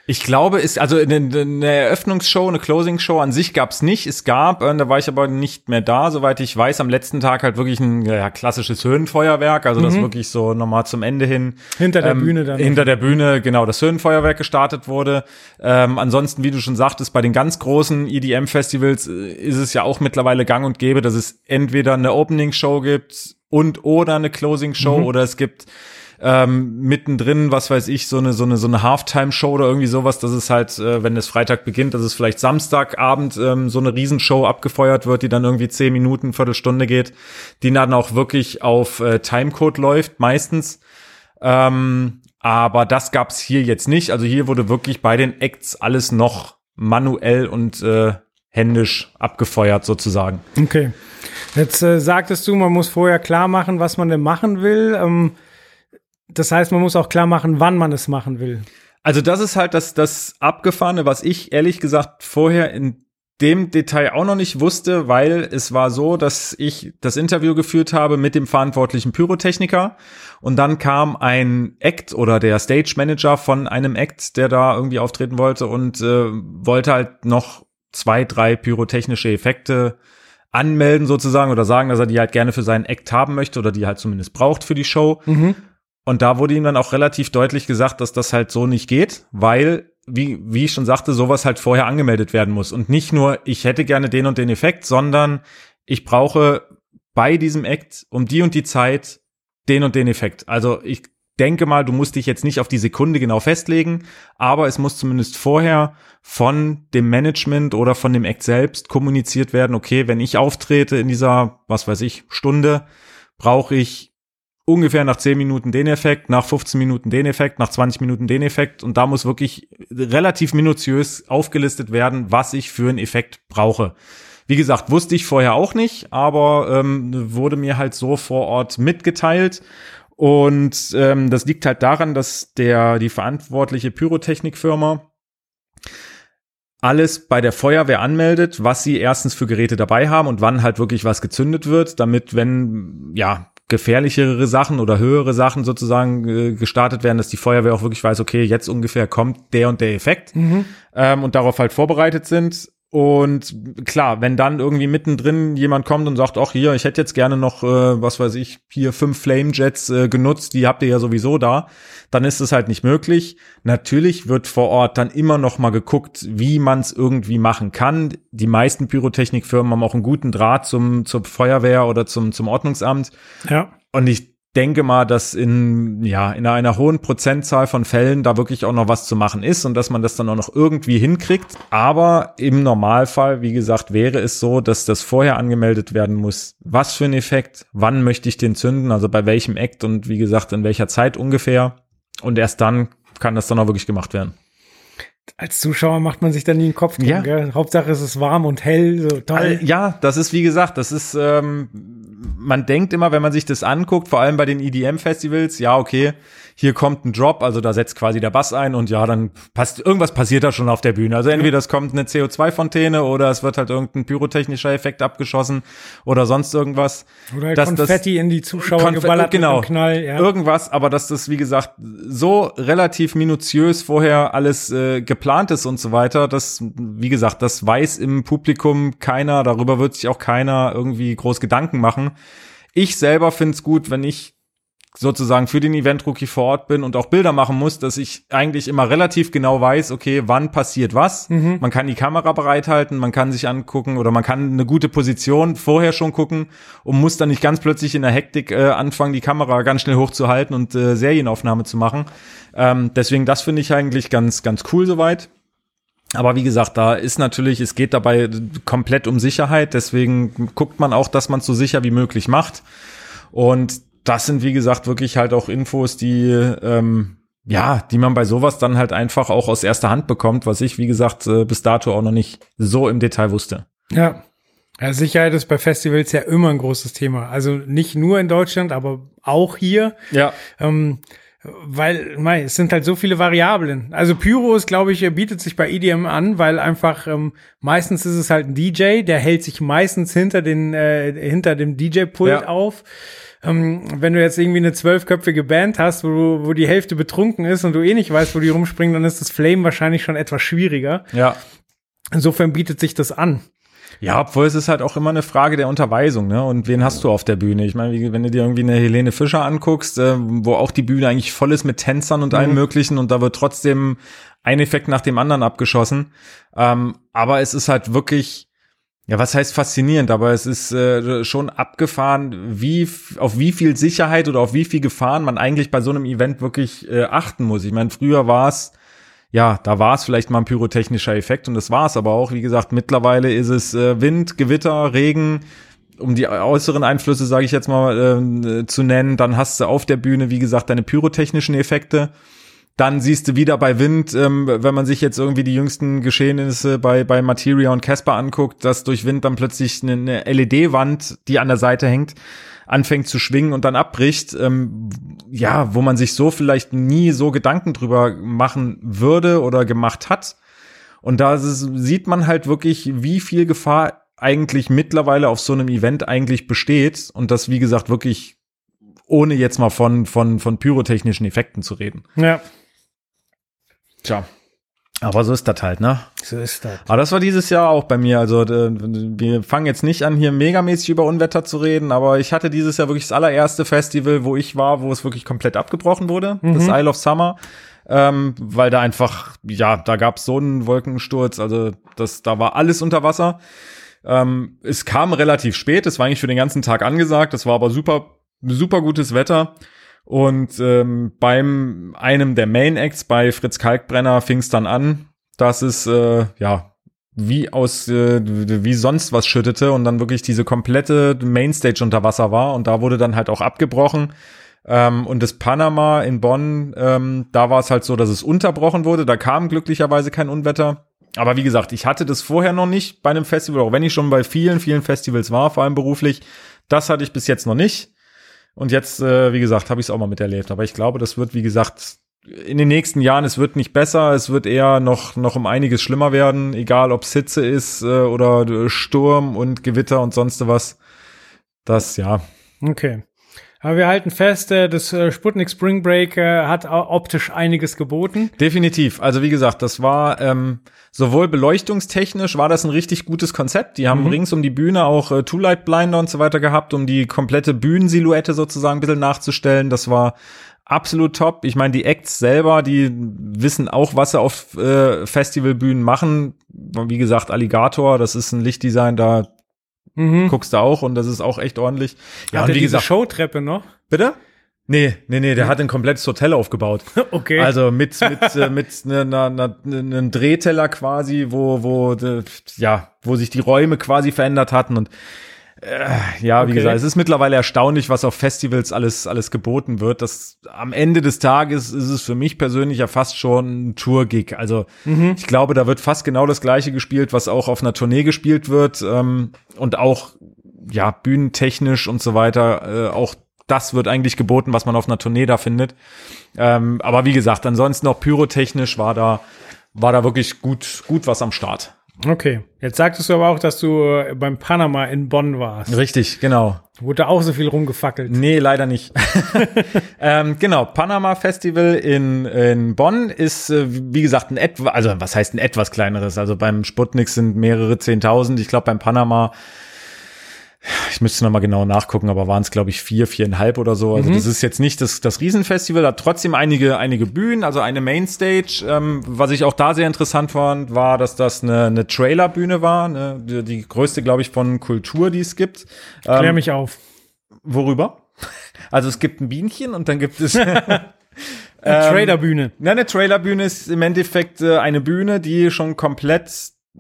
Ich glaube, ist also eine, eine Eröffnungsshow, eine Closing-Show an sich gab's nicht. Es gab, äh, da war ich aber nicht mehr da, soweit ich weiß, am letzten Tag halt wirklich ein ja, klassisches Höhenfeuerwerk, also das Mhm. wirklich so nochmal zum Ende hin. Hinter der ähm, Bühne dann. Hinter der Bühne, genau, das Höhenfeuerwerk gestartet wurde. Ähm, ansonsten, wie du schon sagtest, bei den ganz großen EDM-Festivals äh, ist es ja auch mittlerweile gang und gäbe, dass es entweder eine Opening-Show gibt und oder eine Closing-Show Mhm. oder es gibt ähm, mittendrin, was weiß ich, so eine so eine so eine Halftime-Show oder irgendwie sowas, dass es halt, äh, wenn es Freitag beginnt, dass es vielleicht Samstagabend ähm, so eine Riesenshow abgefeuert wird, die dann irgendwie zehn Minuten, Viertelstunde geht, die dann auch wirklich auf äh, Timecode läuft, meistens. Ähm, aber das gab's hier jetzt nicht. Also hier wurde wirklich bei den Acts alles noch manuell und äh, händisch abgefeuert sozusagen. Okay. Jetzt äh, sagtest du, man muss vorher klar machen, was man denn machen will. Ähm, das heißt, man muss auch klar machen, wann man es machen will. Also das ist halt das, das Abgefahrene, was ich ehrlich gesagt vorher in dem Detail auch noch nicht wusste, weil es war so, dass ich das Interview geführt habe mit dem verantwortlichen Pyrotechniker und dann kam ein Act oder der Stage Manager von einem Act, der da irgendwie auftreten wollte und äh, wollte halt noch zwei, drei pyrotechnische Effekte anmelden sozusagen oder sagen, dass er die halt gerne für seinen Act haben möchte oder die halt zumindest braucht für die Show. Und da wurde ihm dann auch relativ deutlich gesagt, dass das halt so nicht geht, weil, wie, wie ich schon sagte, sowas halt vorher angemeldet werden muss. Und nicht nur, ich hätte gerne den und den Effekt, sondern ich brauche bei diesem Act um die und die Zeit den und den Effekt. Also ich denke mal, du musst dich jetzt nicht auf die Sekunde genau festlegen, aber es muss zumindest vorher von dem Management oder von dem Act selbst kommuniziert werden, okay, wenn ich auftrete in dieser, was weiß ich, Stunde, brauche ich ungefähr nach 10 Minuten den Effekt, nach 15 Minuten den Effekt, nach 20 Minuten den Effekt und da muss wirklich relativ minutiös aufgelistet werden, was ich für einen Effekt brauche. Wie gesagt, wusste ich vorher auch nicht, aber ähm, wurde mir halt so vor Ort mitgeteilt. Und ähm, das liegt halt daran, dass der die verantwortliche Pyrotechnikfirma alles bei der Feuerwehr anmeldet, was sie erstens für Geräte dabei haben und wann halt wirklich was gezündet wird, damit wenn ja gefährlichere Sachen oder höhere Sachen sozusagen äh, gestartet werden, dass die Feuerwehr auch wirklich weiß, okay, jetzt ungefähr kommt der und der Effekt ähm, und darauf halt vorbereitet sind. Und klar, wenn dann irgendwie mittendrin jemand kommt und sagt, ach hier, ich hätte jetzt gerne noch, äh, was weiß ich, hier fünf Flamejets äh, genutzt, die habt ihr ja sowieso da, dann ist es halt nicht möglich. Natürlich wird vor Ort dann immer noch mal geguckt, wie man es irgendwie machen kann. Die meisten Pyrotechnikfirmen haben auch einen guten Draht zum zur Feuerwehr oder zum zum Ordnungsamt. Ja. Und ich denke mal, dass in, ja, in einer hohen Prozentzahl von Fällen da wirklich auch noch was zu machen ist und dass man das dann auch noch irgendwie hinkriegt. Aber im Normalfall, wie gesagt, wäre es so, dass das vorher angemeldet werden muss. Was für ein Effekt? Wann möchte ich den zünden? Also bei welchem Act und wie gesagt, in welcher Zeit ungefähr? Und erst dann kann das dann auch wirklich gemacht werden. Als Zuschauer macht man sich dann nie den Kopf drum, Ja. gell? Hauptsache es ist warm und hell, so toll. Ja, das ist wie gesagt, das ist, ähm, man denkt immer, wenn man sich das anguckt, vor allem bei den EDM-Festivals, ja, okay, hier kommt ein Drop, also da setzt quasi der Bass ein und ja, dann passt, irgendwas passiert da schon auf der Bühne. Also entweder es kommt eine CO2-Fontäne oder es wird halt irgendein pyrotechnischer Effekt abgeschossen oder sonst irgendwas. Oder dass das- Konfetti in die Zuschauer Konf- geballert genau. Knall. Ja. Irgendwas, aber dass das, wie gesagt, so relativ minutiös vorher alles äh, geplant ist und so weiter, das, wie gesagt, das weiß im Publikum keiner, darüber wird sich auch keiner irgendwie groß Gedanken machen. Ich selber find's gut, wenn ich sozusagen für den Event-Rookie vor Ort bin und auch Bilder machen muss, dass ich eigentlich immer relativ genau weiß, okay, wann passiert was. Man kann die Kamera bereithalten, man kann sich angucken oder man kann eine gute Position vorher schon gucken und muss dann nicht ganz plötzlich in der Hektik äh, anfangen, die Kamera ganz schnell hochzuhalten und äh, Serienaufnahme zu machen. Ähm, deswegen, das finde ich eigentlich ganz, ganz cool soweit. Aber wie gesagt, da ist natürlich, es geht dabei komplett um Sicherheit. Deswegen guckt man auch, dass man es so sicher wie möglich macht. Und das sind, wie gesagt, wirklich halt auch Infos, die, ähm, ja, die man bei sowas dann halt einfach auch aus erster Hand bekommt, was ich, wie gesagt, äh, bis dato auch noch nicht so im Detail wusste. Ja. Ja, Sicherheit ist bei Festivals ja immer ein großes Thema. Also nicht nur in Deutschland, aber auch hier. Ja. Ähm, weil, mei, es sind halt so viele Variablen. Also Pyro ist, glaube ich, bietet sich bei EDM an, weil einfach ähm, meistens ist es halt ein DJ, der hält sich meistens hinter den äh, hinter dem DJ-Pult Ja. auf. Ähm, wenn du jetzt irgendwie eine zwölfköpfige Band hast, wo, du- wo die Hälfte betrunken ist und du eh nicht weißt, wo die rumspringen, dann ist das Flame wahrscheinlich schon etwas schwieriger. Ja. Insofern bietet sich das an. Ja, obwohl es ist halt auch immer eine Frage der Unterweisung, ne? Und wen hast du auf der Bühne? Ich meine, wenn du dir irgendwie eine Helene Fischer anguckst, äh, wo auch die Bühne eigentlich voll ist mit Tänzern und allem möglichen und da wird trotzdem ein Effekt nach dem anderen abgeschossen. Ähm, aber es ist halt wirklich, ja, was heißt faszinierend, aber es ist äh, schon abgefahren, wie auf wie viel Sicherheit oder auf wie viel Gefahren man eigentlich bei so einem Event wirklich äh, achten muss. Ich meine, früher war es ja, da war es vielleicht mal ein pyrotechnischer Effekt und das war es aber auch. Wie gesagt, mittlerweile ist es äh, Wind, Gewitter, Regen, um die äußeren Einflüsse, sage ich jetzt mal, äh, zu nennen. Dann hast du auf der Bühne, wie gesagt, deine pyrotechnischen Effekte. Dann siehst du wieder bei Wind, ähm, wenn man sich jetzt irgendwie die jüngsten Geschehnisse bei, bei Materia und Casper anguckt, dass durch Wind dann plötzlich eine, eine LED-Wand, die an der Seite hängt, anfängt zu schwingen und dann abbricht, ähm, ja, wo man sich so vielleicht nie so Gedanken drüber machen würde oder gemacht hat. Und da es- sieht man halt wirklich, wie viel Gefahr eigentlich mittlerweile auf so einem Event eigentlich besteht und das, wie gesagt, wirklich ohne jetzt mal von, von, von pyrotechnischen Effekten zu reden. Ja, Tja. Aber so ist das halt, ne? so ist das. Aber das war dieses Jahr auch bei mir. Also äh, wir fangen jetzt nicht an, hier megamäßig über Unwetter zu reden, aber ich hatte dieses Jahr wirklich das allererste Festival, wo ich war, wo es wirklich komplett abgebrochen wurde, das Isle of Summer. Ähm, weil da einfach, ja, da gab es so einen Wolkensturz, also das, da war alles unter Wasser. Ähm, es kam relativ spät, es war eigentlich für den ganzen Tag angesagt, das war aber super, super gutes Wetter. Und ähm, beim einem der Main Acts bei Fritz Kalkbrenner fing es dann an, dass es äh, ja wie aus äh, wie sonst was schüttete und dann wirklich diese komplette Mainstage unter Wasser war und da wurde dann halt auch abgebrochen. Ähm, und das Panama in Bonn, ähm, da war es halt so, dass es unterbrochen wurde. Da kam glücklicherweise kein Unwetter. Aber wie gesagt, ich hatte das vorher noch nicht bei einem Festival, auch wenn ich schon bei vielen, vielen Festivals war, vor allem beruflich. Das hatte ich bis jetzt noch nicht. Und jetzt, äh, wie gesagt, habe ich es auch mal miterlebt. Aber ich glaube, das wird, wie gesagt, in den nächsten Jahren, es wird nicht besser, es wird eher noch, noch um einiges schlimmer werden, egal ob Hitze ist äh, oder Sturm und Gewitter und sonst was. Das, ja. Okay. Aber wir halten fest, äh, das äh, Sputnik Spring Break äh, hat optisch einiges geboten. Definitiv. Also wie gesagt, das war ähm, sowohl beleuchtungstechnisch war das ein richtig gutes Konzept. Die haben rings um die Bühne auch äh, Two-Light Blinder und so weiter gehabt, um die komplette Bühnensilhouette sozusagen ein bisschen nachzustellen. Das war absolut top. Ich meine, die Acts selber, die wissen auch, was sie auf äh, Festivalbühnen machen. Wie gesagt, Alligator, das ist ein Lichtdesign, da Mhm. guckst du auch und das ist auch echt ordentlich. Ja, Hat und wie diese gesagt, Showtreppe noch? bitte? Nee, nee, nee, der hat ein komplettes Hotel aufgebaut. Okay. Also mit mit äh, mit ne, ne, einem Drehteller quasi, wo wo äh, ja, wo sich die Räume quasi verändert hatten und ja, wie Okay. gesagt, es ist mittlerweile erstaunlich, was auf Festivals alles alles geboten wird. Das am Ende des Tages ist es für mich persönlich ja fast schon ein Tour-Gig. Also ich glaube, da wird fast genau das gleiche gespielt, was auch auf einer Tournee gespielt wird ähm, und auch ja bühnentechnisch und so weiter. Äh, auch das wird eigentlich geboten, was man auf einer Tournee da findet. Ähm, aber wie gesagt, ansonsten auch pyrotechnisch war da, war da wirklich gut, gut was am Start. Okay. Jetzt sagtest du aber auch, dass du äh, beim Panama in Bonn warst. Richtig, genau. Wurde auch so viel rumgefackelt. Nee, leider nicht. ähm, genau, Panama Festival in, in Bonn ist, äh, wie gesagt, ein etwa, also was heißt ein etwas kleineres? Also beim Sputnik sind mehrere Zehntausend. Ich glaube, beim Panama, ich müsste noch mal genau nachgucken, aber waren es, glaube ich, vier, viereinhalb oder so. Also das ist jetzt nicht das, das Riesenfestival, hat trotzdem einige, einige Bühnen, also eine Mainstage. Ähm, was ich auch da sehr interessant fand, war, dass das eine, eine Trailerbühne war, ne? die, die größte, glaube ich, von Kultur, die es gibt. Klär Ähm, mich auf. Worüber? Also es gibt ein Bienchen und dann gibt es Traderbühne. Na, eine Trailerbühne ist im Endeffekt äh, eine Bühne, die schon komplett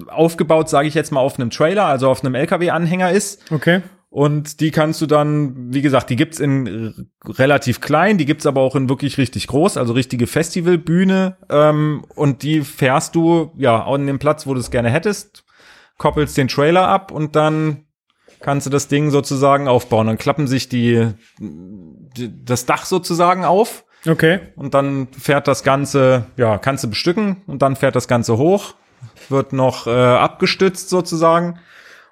aufgebaut, sage ich jetzt mal, auf einem Trailer, also auf einem LKW-Anhänger ist. Okay. Und die kannst du dann, wie gesagt, die gibt's in relativ klein, die gibt's aber auch in wirklich richtig groß, also richtige Festivalbühne. Ähm, und die fährst du ja an dem Platz, wo du es gerne hättest, koppelst den Trailer ab und dann kannst du das Ding sozusagen aufbauen. Dann klappen sich die, die das Dach sozusagen auf Okay. und dann fährt das Ganze, ja, kannst du bestücken und dann fährt das Ganze hoch, wird noch äh, abgestützt sozusagen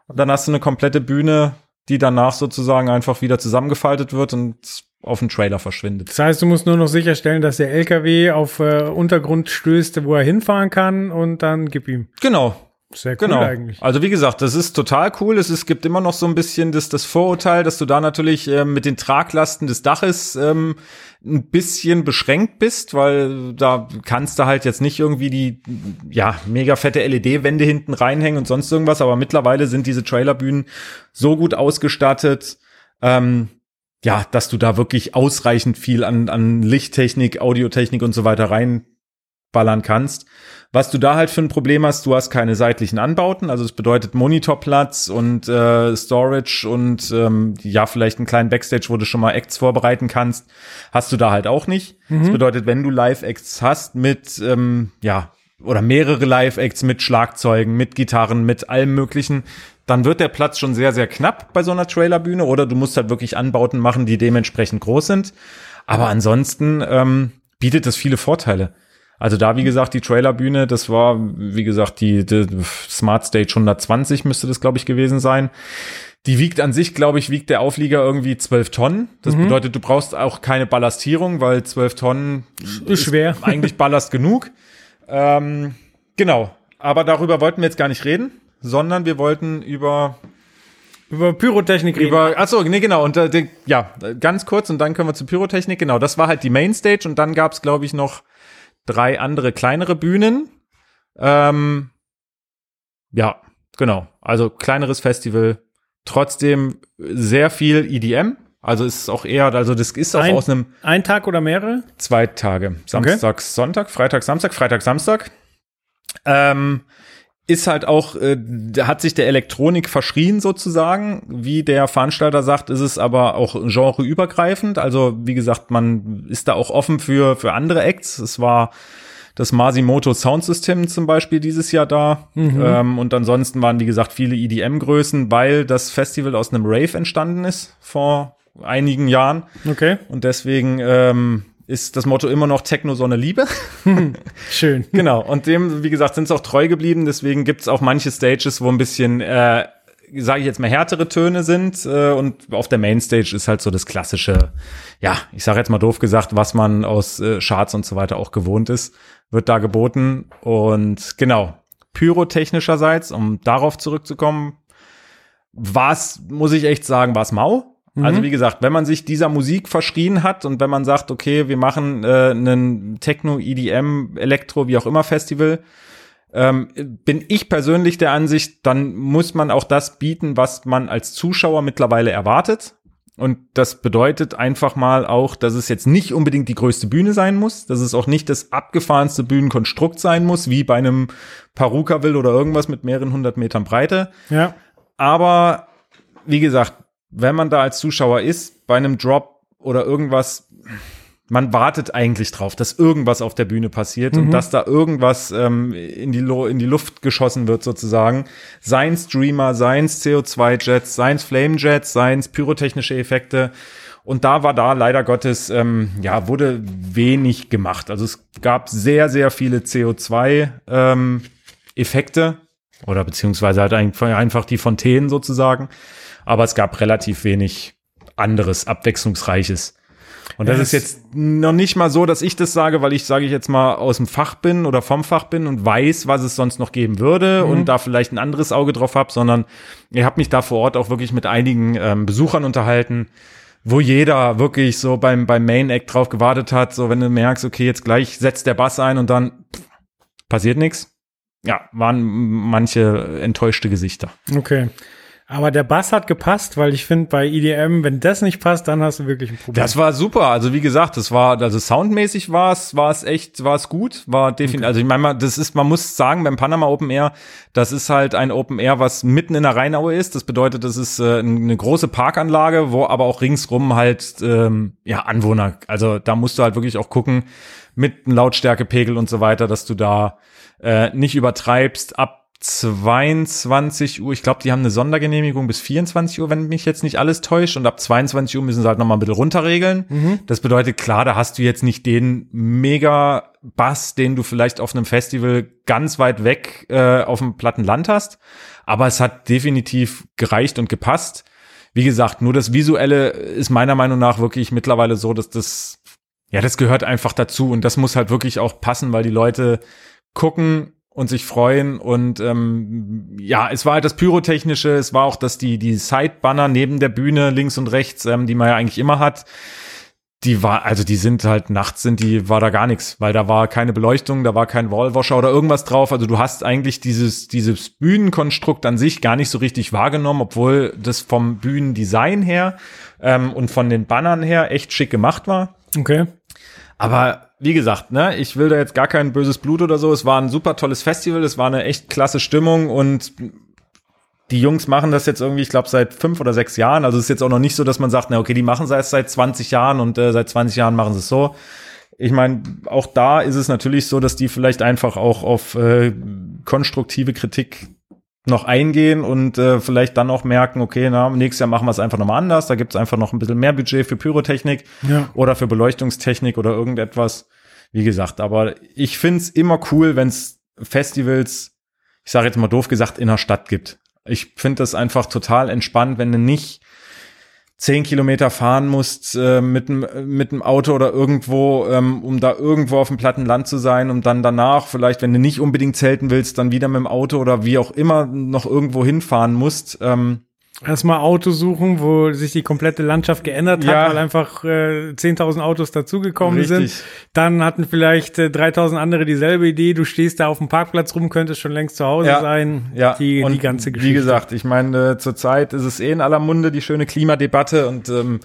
und dann hast du eine komplette Bühne, die danach sozusagen einfach wieder zusammengefaltet wird und auf den Trailer verschwindet. Das heißt, du musst nur noch sicherstellen, dass der LKW auf äh, Untergrund stößt, wo er hinfahren kann und dann gib ihm. Genau, Sehr cool Genau. eigentlich. Also wie gesagt, das ist total cool. Es, ist, gibt immer noch so ein bisschen das, das Vorurteil, dass du da natürlich ähm, mit den Traglasten des Daches ähm, ein bisschen beschränkt bist, weil da kannst du halt jetzt nicht irgendwie die ja mega fette LED-Wände hinten reinhängen und sonst irgendwas. Aber mittlerweile sind diese Trailerbühnen so gut ausgestattet, ähm, ja, dass du da wirklich ausreichend viel an, an Lichttechnik, Audiotechnik und so weiter reinballern kannst. Was du da halt für ein Problem hast, du hast keine seitlichen Anbauten, also es bedeutet Monitorplatz und äh, Storage und ähm, ja, vielleicht einen kleinen Backstage, wo du schon mal Acts vorbereiten kannst, hast du da halt auch nicht. Das bedeutet, wenn du Live-Acts hast mit, ähm, ja, oder mehrere Live-Acts mit Schlagzeugen, mit Gitarren, mit allem möglichen, dann wird der Platz schon sehr, sehr knapp bei so einer Trailerbühne oder du musst halt wirklich Anbauten machen, die dementsprechend groß sind. Aber ansonsten ähm, bietet es viele Vorteile. Also da, wie gesagt, die Trailerbühne, das war, wie gesagt, die, die Smart Stage 120 müsste das, glaube ich, gewesen sein. Die wiegt an sich, glaube ich, wiegt der Auflieger irgendwie 12 Tonnen. Das bedeutet, du brauchst auch keine Ballastierung, weil 12 Tonnen Ist schwer. eigentlich Ballast genug. Ähm, genau. Aber darüber wollten wir jetzt gar nicht reden, sondern wir wollten über Über Pyrotechnik reden. über, achso, nee, genau, und äh, ja, ganz kurz und dann können wir zur Pyrotechnik, genau, das war halt die Mainstage und dann gab's, glaube ich, noch drei andere kleinere Bühnen. Ähm, ja, genau, also kleineres Festival, trotzdem sehr viel EDM, also ist auch eher, also das ist auch Ein- aus einem Ein Tag oder mehrere? zwei Tage, Samstag, Sonntag, Freitag, Samstag, Freitag, Samstag. Ähm, ist halt auch, äh, hat sich der Elektronik verschrien sozusagen. Wie der Veranstalter sagt, ist es aber auch genreübergreifend. Also wie gesagt, man ist da auch offen für, für andere Acts. Es war das Masimoto Soundsystem zum Beispiel dieses Jahr da. Ähm, und ansonsten waren, wie gesagt, viele EDM-Größen, weil das Festival aus einem Rave entstanden ist vor einigen Jahren. Okay. Und deswegen ähm, ist das Motto immer noch Techno Sonne Liebe. Schön. genau. Und dem, wie gesagt, sind sie auch treu geblieben. Deswegen gibt's auch manche Stages, wo ein bisschen, äh, sage ich jetzt mal, härtere Töne sind. Äh, und auf der Mainstage ist halt so das klassische, ja, ich sage jetzt mal doof gesagt, was man aus äh, Charts und so weiter auch gewohnt ist, wird da geboten. Und genau, pyrotechnischerseits, um darauf zurückzukommen, war's, muss ich echt sagen, war's mau. Also wie gesagt, wenn man sich dieser Musik verschrien hat und wenn man sagt, okay, wir machen äh, einen Techno, EDM, Elektro, wie auch immer Festival, ähm, bin ich persönlich der Ansicht, dann muss man auch das bieten, was man als Zuschauer mittlerweile erwartet. Und das bedeutet einfach mal auch, dass es jetzt nicht unbedingt die größte Bühne sein muss, dass es auch nicht das abgefahrenste Bühnenkonstrukt sein muss, wie bei einem Parukaville oder irgendwas mit mehreren hundert Metern Breite. Ja. Aber wie gesagt, wenn man da als Zuschauer ist, bei einem Drop oder irgendwas, man wartet eigentlich drauf, dass irgendwas auf der Bühne passiert und dass da irgendwas ähm, in, die Lo in die Luft geschossen wird sozusagen. Seien Streamer, seien CO2-Jets, seien Flame-Jets, seien pyrotechnische Effekte. Und da war da leider Gottes, ähm, ja, wurde wenig gemacht. Also es gab sehr, sehr viele CO2-Effekte oder beziehungsweise halt einfach die Fontänen sozusagen. Aber es gab relativ wenig anderes, abwechslungsreiches. Und das ist jetzt noch nicht mal so, dass ich das sage, weil ich, sage ich jetzt mal, aus dem Fach bin oder vom Fach bin und weiß, was es sonst noch geben würde und da vielleicht ein anderes Auge drauf habe, sondern ich habe mich da vor Ort auch wirklich mit einigen ähm, Besuchern unterhalten, wo jeder wirklich so beim, beim Main Act drauf gewartet hat, so wenn du merkst, okay, jetzt gleich setzt der Bass ein und dann pff, passiert nichts. Ja, waren manche enttäuschte Gesichter. Okay. Aber der Bass hat gepasst, weil ich finde, bei EDM, wenn das nicht passt, dann hast du wirklich ein Problem. Das war super. Also wie gesagt, das war, also soundmäßig war es, war es echt, war es gut. War definitiv, also ich meine, mal, das ist, man muss sagen, beim Panama Open Air, das ist halt ein Open Air, was mitten in der Rheinaue ist. Das bedeutet, das ist äh, eine große Parkanlage, wo aber auch ringsrum halt, ähm, ja, Anwohner, also da musst du halt wirklich auch gucken, mit einem Lautstärkepegel und so weiter, dass du da äh, nicht übertreibst. Ab 22 Uhr, ich glaube, die haben eine Sondergenehmigung bis 24 Uhr, wenn mich jetzt nicht alles täuscht. Und ab 22 Uhr müssen sie halt nochmal ein bisschen runterregeln. Mhm. Das bedeutet, klar, da hast du jetzt nicht den mega Bass, den du vielleicht auf einem Festival ganz weit weg äh, auf dem platten Land hast. Aber es hat definitiv gereicht und gepasst. Wie gesagt, nur das Visuelle ist meiner Meinung nach wirklich mittlerweile so, dass das, ja, das gehört einfach dazu. Und das muss halt wirklich auch passen, weil die Leute gucken und sich freuen und ähm, ja, es war halt das Pyrotechnische, es war auch, dass die, die Sidebanner neben der Bühne links und rechts, ähm, die man ja eigentlich immer hat, die war, also die sind halt nachts sind die, war da gar nichts, weil da war keine Beleuchtung, da war kein Wallwasher oder irgendwas drauf. Also du hast eigentlich dieses, dieses Bühnenkonstrukt an sich gar nicht so richtig wahrgenommen, obwohl das vom Bühnendesign her ähm, und von den Bannern her echt schick gemacht war. Okay. Aber wie gesagt, ne, ich will da jetzt gar kein böses Blut oder so. Es war ein super tolles Festival, es war eine echt klasse Stimmung und die Jungs machen das jetzt irgendwie, ich glaube, seit fünf oder sechs Jahren. Also es ist jetzt auch noch nicht so, dass man sagt, na okay, die machen es seit 20 Jahren und äh, seit 20 Jahren machen sie es so. Ich meine, auch da ist es natürlich so, dass die vielleicht einfach auch auf äh, konstruktive Kritik noch eingehen und äh, vielleicht dann auch merken, okay, na, nächstes Jahr machen wir es einfach nochmal anders. Da gibt es einfach noch ein bisschen mehr Budget für Pyrotechnik Ja. oder für Beleuchtungstechnik oder irgendetwas. Wie gesagt, aber ich find's immer cool, wenn's Festivals, ich sage jetzt mal doof gesagt, in der Stadt gibt. Ich find das einfach total entspannt, wenn du nicht zehn Kilometer fahren musst äh, mit mit dem Auto oder irgendwo, ähm, um da irgendwo auf dem platten Land zu sein, um dann danach vielleicht, wenn du nicht unbedingt zelten willst, dann wieder mit dem Auto oder wie auch immer noch irgendwo hinfahren musst. Ähm, Erstmal Auto suchen, wo sich die komplette Landschaft geändert Ja. hat, weil einfach äh, 10.000 Autos dazugekommen Richtig. sind. Dann hatten vielleicht äh, 3.000 andere dieselbe Idee. Du stehst da auf dem Parkplatz rum, könntest schon längst zu Hause Ja. sein. Ja, die, und die ganze Geschichte. Wie gesagt, ich meine, äh, zurzeit ist es eh in aller Munde die schöne Klimadebatte und ähm,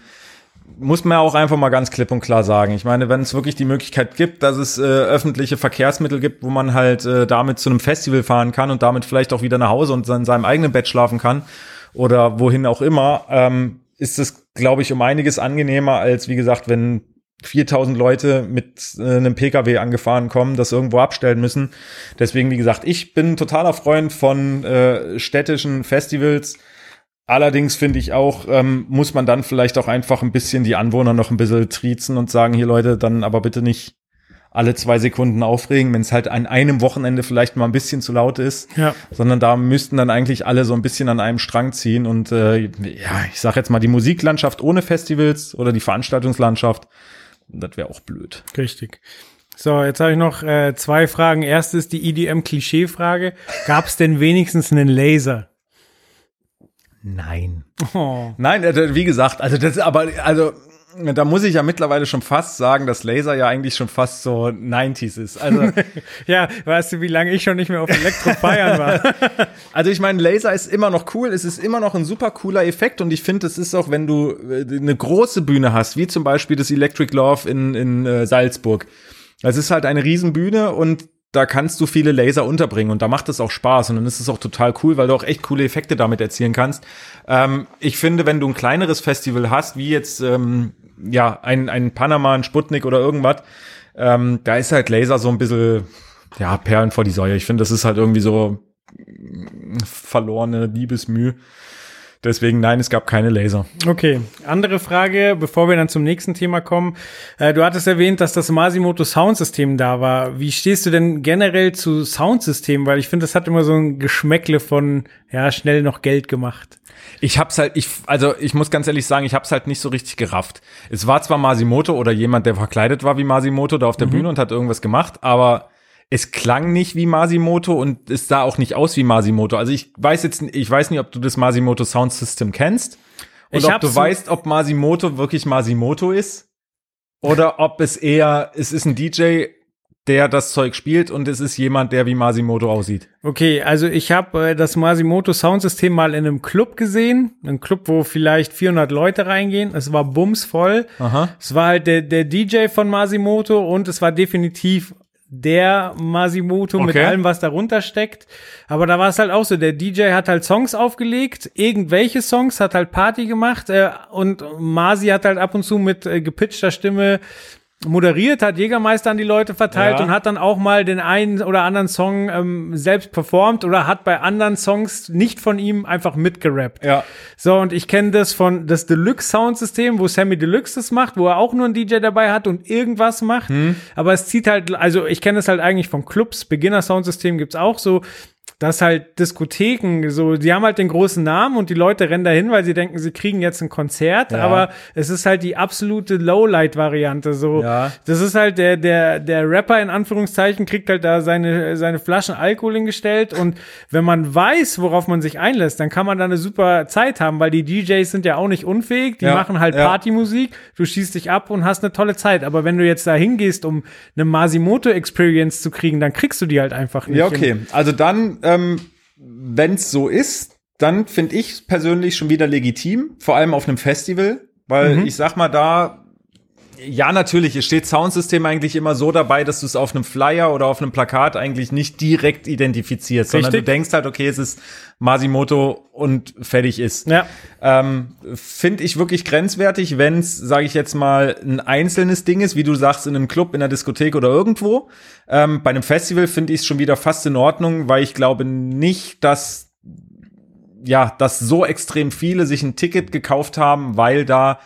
muss man auch einfach mal ganz klipp und klar sagen. Ich meine, wenn es wirklich die Möglichkeit gibt, dass es äh, öffentliche Verkehrsmittel gibt, wo man halt äh, damit zu einem Festival fahren kann und damit vielleicht auch wieder nach Hause und in seinem eigenen Bett schlafen kann oder wohin auch immer, ähm, ist es, glaube ich, um einiges angenehmer als, wie gesagt, wenn 4000 Leute mit äh, einem Pkw angefahren kommen, das irgendwo abstellen müssen. Deswegen, wie gesagt, ich bin totaler Freund von äh, städtischen Festivals. Allerdings finde ich auch, ähm, muss man dann vielleicht auch einfach ein bisschen die Anwohner noch ein bisschen triezen und sagen, hier Leute, dann aber bitte nicht alle zwei Sekunden aufregen, wenn es halt an einem Wochenende vielleicht mal ein bisschen zu laut ist, Ja. sondern da müssten dann eigentlich alle so ein bisschen an einem Strang ziehen und äh, ja, ich sag jetzt mal die Musiklandschaft ohne Festivals oder die Veranstaltungslandschaft, das wäre auch blöd. Richtig. So, jetzt habe ich noch äh, zwei Fragen. Erste ist die EDM-Klischee-Frage. Gab es denn wenigstens einen Laser? Nein. Oh. Nein, äh, wie gesagt, also das aber also da muss ich ja mittlerweile schon fast sagen, dass Laser ja eigentlich schon fast so 90s ist. Also Ja, weißt du, wie lange ich schon nicht mehr auf Elektro feiern war? Also ich meine, Laser ist immer noch cool, es ist immer noch ein super cooler Effekt und ich finde, es ist auch, wenn du äh, eine große Bühne hast, wie zum Beispiel das Electric Love in, in äh, Salzburg. Das ist halt eine Riesenbühne und da kannst du viele Laser unterbringen und da macht es auch Spaß und dann ist es auch total cool, weil du auch echt coole Effekte damit erzielen kannst. Ähm, ich finde, wenn du ein kleineres Festival hast, wie jetzt ähm, ja ein, ein Panama, ein Sputnik oder irgendwas, ähm, da ist halt Laser so ein bisschen ja Perlen vor die Säue. Ich finde, das ist halt irgendwie so verlorene Liebesmüh. Deswegen nein, es gab keine Laser. Okay, andere Frage, bevor wir dann zum nächsten Thema kommen. Äh, du hattest erwähnt, dass das Masimoto Soundsystem da war. Wie stehst du denn generell zu Soundsystemen? Weil ich finde, das hat immer so ein Geschmäckle von, ja, schnell noch Geld gemacht. Ich hab's halt, ich, also ich muss ganz ehrlich sagen, ich hab's halt nicht so richtig gerafft. Es war zwar Masimoto oder jemand, der verkleidet war wie Masimoto da auf der Bühne und hat irgendwas gemacht, aber es klang nicht wie Masimoto und es sah auch nicht aus wie Masimoto. Also ich weiß jetzt, ich weiß nicht, ob du das Masimoto Sound System kennst und Ich ob du weißt, ob Masimoto wirklich Masimoto ist oder ob es eher, es ist ein DJ, der das Zeug spielt und es ist jemand, der wie Masimoto aussieht. Okay, also ich habe äh, das Masimoto Soundsystem mal in einem Club gesehen. Ein Club, wo vielleicht 400 Leute reingehen. Es war bumsvoll. Aha. Es war halt der, der DJ von Masimoto und es war definitiv der Masimoto mit Okay. allem, was darunter steckt. Aber da war es halt auch so, der DJ hat halt Songs aufgelegt, irgendwelche Songs, hat halt Party gemacht äh, und Masi hat halt ab und zu mit äh, gepitchter Stimme moderiert, hat Jägermeister an die Leute verteilt Ja. und hat dann auch mal den einen oder anderen Song ähm, selbst performt oder hat bei anderen Songs nicht von ihm einfach mitgerappt. Ja. So, und ich kenne das von das Deluxe Soundsystem, wo Sammy Deluxe das macht, wo er auch nur einen DJ dabei hat und irgendwas macht. Hm. Aber es zieht halt, also ich kenne es halt eigentlich von Clubs, Beginner Soundsystem gibt's auch so, dass halt Diskotheken so, die haben halt den großen Namen und die Leute rennen dahin, weil sie denken, sie kriegen jetzt ein Konzert, Ja. aber es ist halt die absolute Lowlight-Variante. So, Ja. das ist halt der, der, der Rapper in Anführungszeichen kriegt halt da seine, seine Flaschen Alkohol hingestellt und wenn man weiß, worauf man sich einlässt, dann kann man da eine super Zeit haben, weil die DJs sind ja auch nicht unfähig, die Ja, machen halt. Partymusik, du schießt dich ab und hast eine tolle Zeit. Aber wenn du jetzt da hingehst, um eine Masimoto-Experience zu kriegen, dann kriegst du die halt einfach nicht. Ja, okay. Also dann, ähm, wenn es so ist, dann finde ich persönlich schon wieder legitim, vor allem auf einem Festival, weil Mhm. ich sag mal da, ja, natürlich, es steht Soundsystem eigentlich immer so dabei, dass du es auf einem Flyer oder auf einem Plakat eigentlich nicht direkt identifizierst, sondern du Richtig. denkst halt, okay, es ist Masimoto und fertig ist. Ja. Ähm, Finde ich wirklich grenzwertig, wenn es, sage ich jetzt mal, ein einzelnes Ding ist, wie du sagst, in einem Club, in einer Diskothek oder irgendwo. Ähm, bei einem Festival finde ich es schon wieder fast in Ordnung, weil ich glaube nicht, dass ja, dass so extrem viele sich ein Ticket gekauft haben, weil da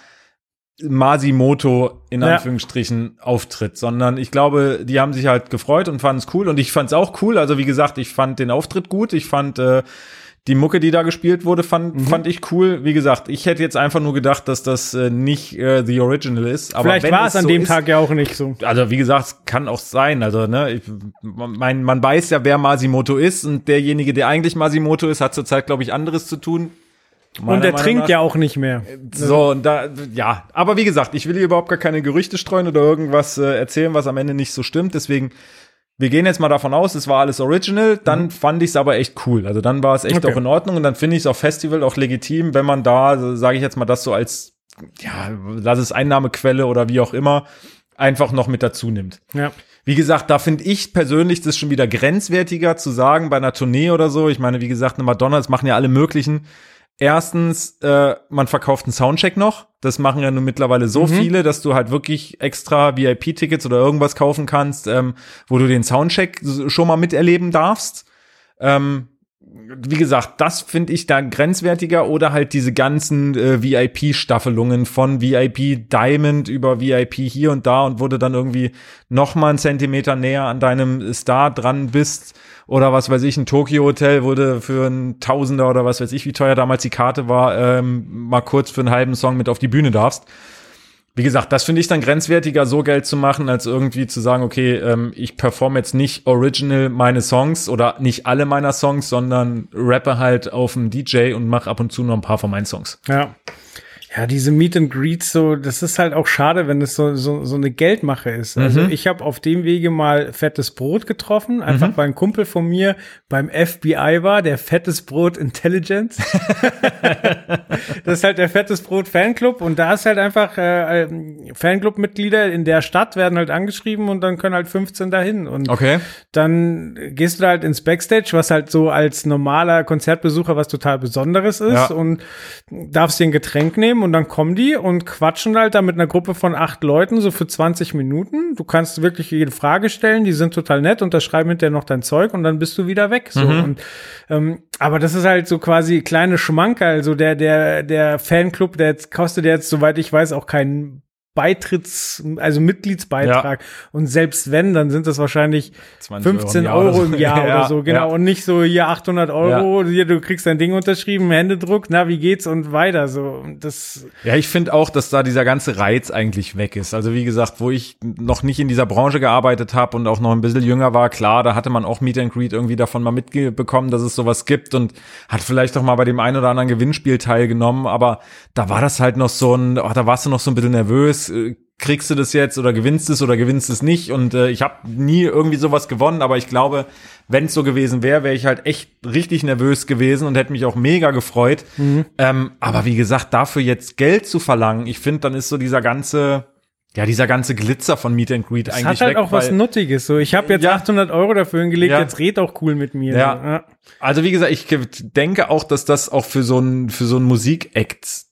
Masimoto in Ja. Anführungsstrichen auftritt, sondern ich glaube, die haben sich halt gefreut und fanden es cool und ich fand es auch cool. Also wie gesagt, ich fand den Auftritt gut, ich fand äh, die Mucke, die da gespielt wurde, fand, Mhm. fand ich cool. Wie gesagt, ich hätte jetzt einfach nur gedacht, dass das äh, nicht äh, The Original ist. Aber Vielleicht war es an so dem ist, Tag ja auch nicht so. also wie gesagt, es kann auch sein. Also ne, ich, mein, man weiß ja, wer Masimoto ist und derjenige, der eigentlich Masimoto ist, hat zurzeit glaube ich anderes zu tun. Und er trinkt ja auch nicht mehr. So und da ja, aber wie gesagt, ich will hier überhaupt gar keine Gerüchte streuen oder irgendwas äh, erzählen, was am Ende nicht so stimmt. Deswegen wir gehen jetzt mal davon aus, es war alles original, dann fand ich es aber echt cool. Also dann war es echt Okay. auch in Ordnung und dann finde ich es auf Festival auch legitim, wenn man da, sage ich jetzt mal, das so als, ja, lass es Einnahmequelle oder wie auch immer, einfach noch mit dazu nimmt. Ja. Wie gesagt, da finde ich persönlich das schon wieder grenzwertiger zu sagen bei einer Tournee oder so. Ich meine, wie gesagt, eine Madonna, das machen ja alle möglichen. Erstens, äh, man verkauft einen Soundcheck noch. Das machen ja nun mittlerweile so viele, dass du halt wirklich extra VIP-Tickets oder irgendwas kaufen kannst, ähm, wo du den Soundcheck schon mal miterleben darfst. Ähm, wie gesagt, das finde ich da grenzwertiger oder halt diese ganzen äh, VIP-Staffelungen von VIP Diamond über VIP hier und da und wo du dann irgendwie noch mal einen Zentimeter näher an deinem Star dran bist oder was weiß ich, ein Tokyo Hotel, wo du für ein Tausender oder was weiß ich, wie teuer damals die Karte war, ähm, mal kurz für einen halben Song mit auf die Bühne darfst. Wie gesagt, das finde ich dann grenzwertiger, so Geld zu machen, als irgendwie zu sagen, okay, ähm, ich performe jetzt nicht original meine Songs oder nicht alle meiner Songs, sondern rappe halt auf dem DJ und mache ab und zu noch ein paar von meinen Songs. Ja. Ja, diese Meet and Greets, so, das ist halt auch schade, wenn es so, so, so eine Geldmache ist. Also Mhm. ich habe auf dem Wege mal fettes Brot getroffen, einfach weil ein Kumpel von mir beim FBI war, der fettes Brot Intelligence. das ist halt der fettes Brot Fanclub und da ist halt einfach äh, Fanclub-Mitglieder in der Stadt werden halt angeschrieben und dann können halt 15 dahin. Und Okay. dann gehst du da halt ins Backstage, was halt so als normaler Konzertbesucher was total Besonderes ist Ja. und darfst dir ein Getränk nehmen und dann kommen die und quatschen halt da mit einer Gruppe von acht Leuten so für 20 Minuten. Du kannst wirklich jede Frage stellen, die sind total nett, unterschreiben hinterher noch dein Zeug und dann bist du wieder weg. So. Und, ähm, aber das ist halt so quasi kleine Schmankerl. Also der, der, der Fanclub, der jetzt, kostet jetzt, soweit ich weiß, auch keinen Beitritts, also Mitgliedsbeitrag. Und selbst wenn, dann sind das wahrscheinlich 20 Euro im 15 Jahr Euro, im Jahr Ja, oder so, genau. ja. Und nicht so hier 800 Euro, hier, du kriegst dein Ding unterschrieben, Händedruck, na, wie geht's und weiter, so. Und Das, Ja, ich finde auch, dass da dieser ganze Reiz eigentlich weg ist. Also wie gesagt, wo ich noch nicht in dieser Branche gearbeitet habe und auch noch ein bisschen jünger war, klar, da hatte man auch Meet and Greet irgendwie davon mal mitbekommen, dass es sowas gibt und hat vielleicht auch mal bei dem einen oder anderen Gewinnspiel teilgenommen, aber da war das halt noch so ein, oh, da warst du noch so ein bisschen nervös. Äh, Kriegst du das jetzt oder gewinnst es oder gewinnst es nicht? Und äh, ich habe nie irgendwie sowas gewonnen, aber ich glaube, wenn es so gewesen wäre, wäre ich halt echt richtig nervös gewesen und hätte mich auch mega gefreut. Ähm, aber wie gesagt, dafür jetzt Geld zu verlangen, ich finde, dann ist so dieser ganze, ja, dieser ganze Glitzer von Meet and Greet das eigentlich hat halt weg. auch was Nuttiges, so. Ich habe jetzt Ja. 800 Euro dafür hingelegt, Ja. jetzt red auch cool mit mir. Ja. Ja. Also wie gesagt, ich denke auch, dass das auch für so ein für so ein Musikact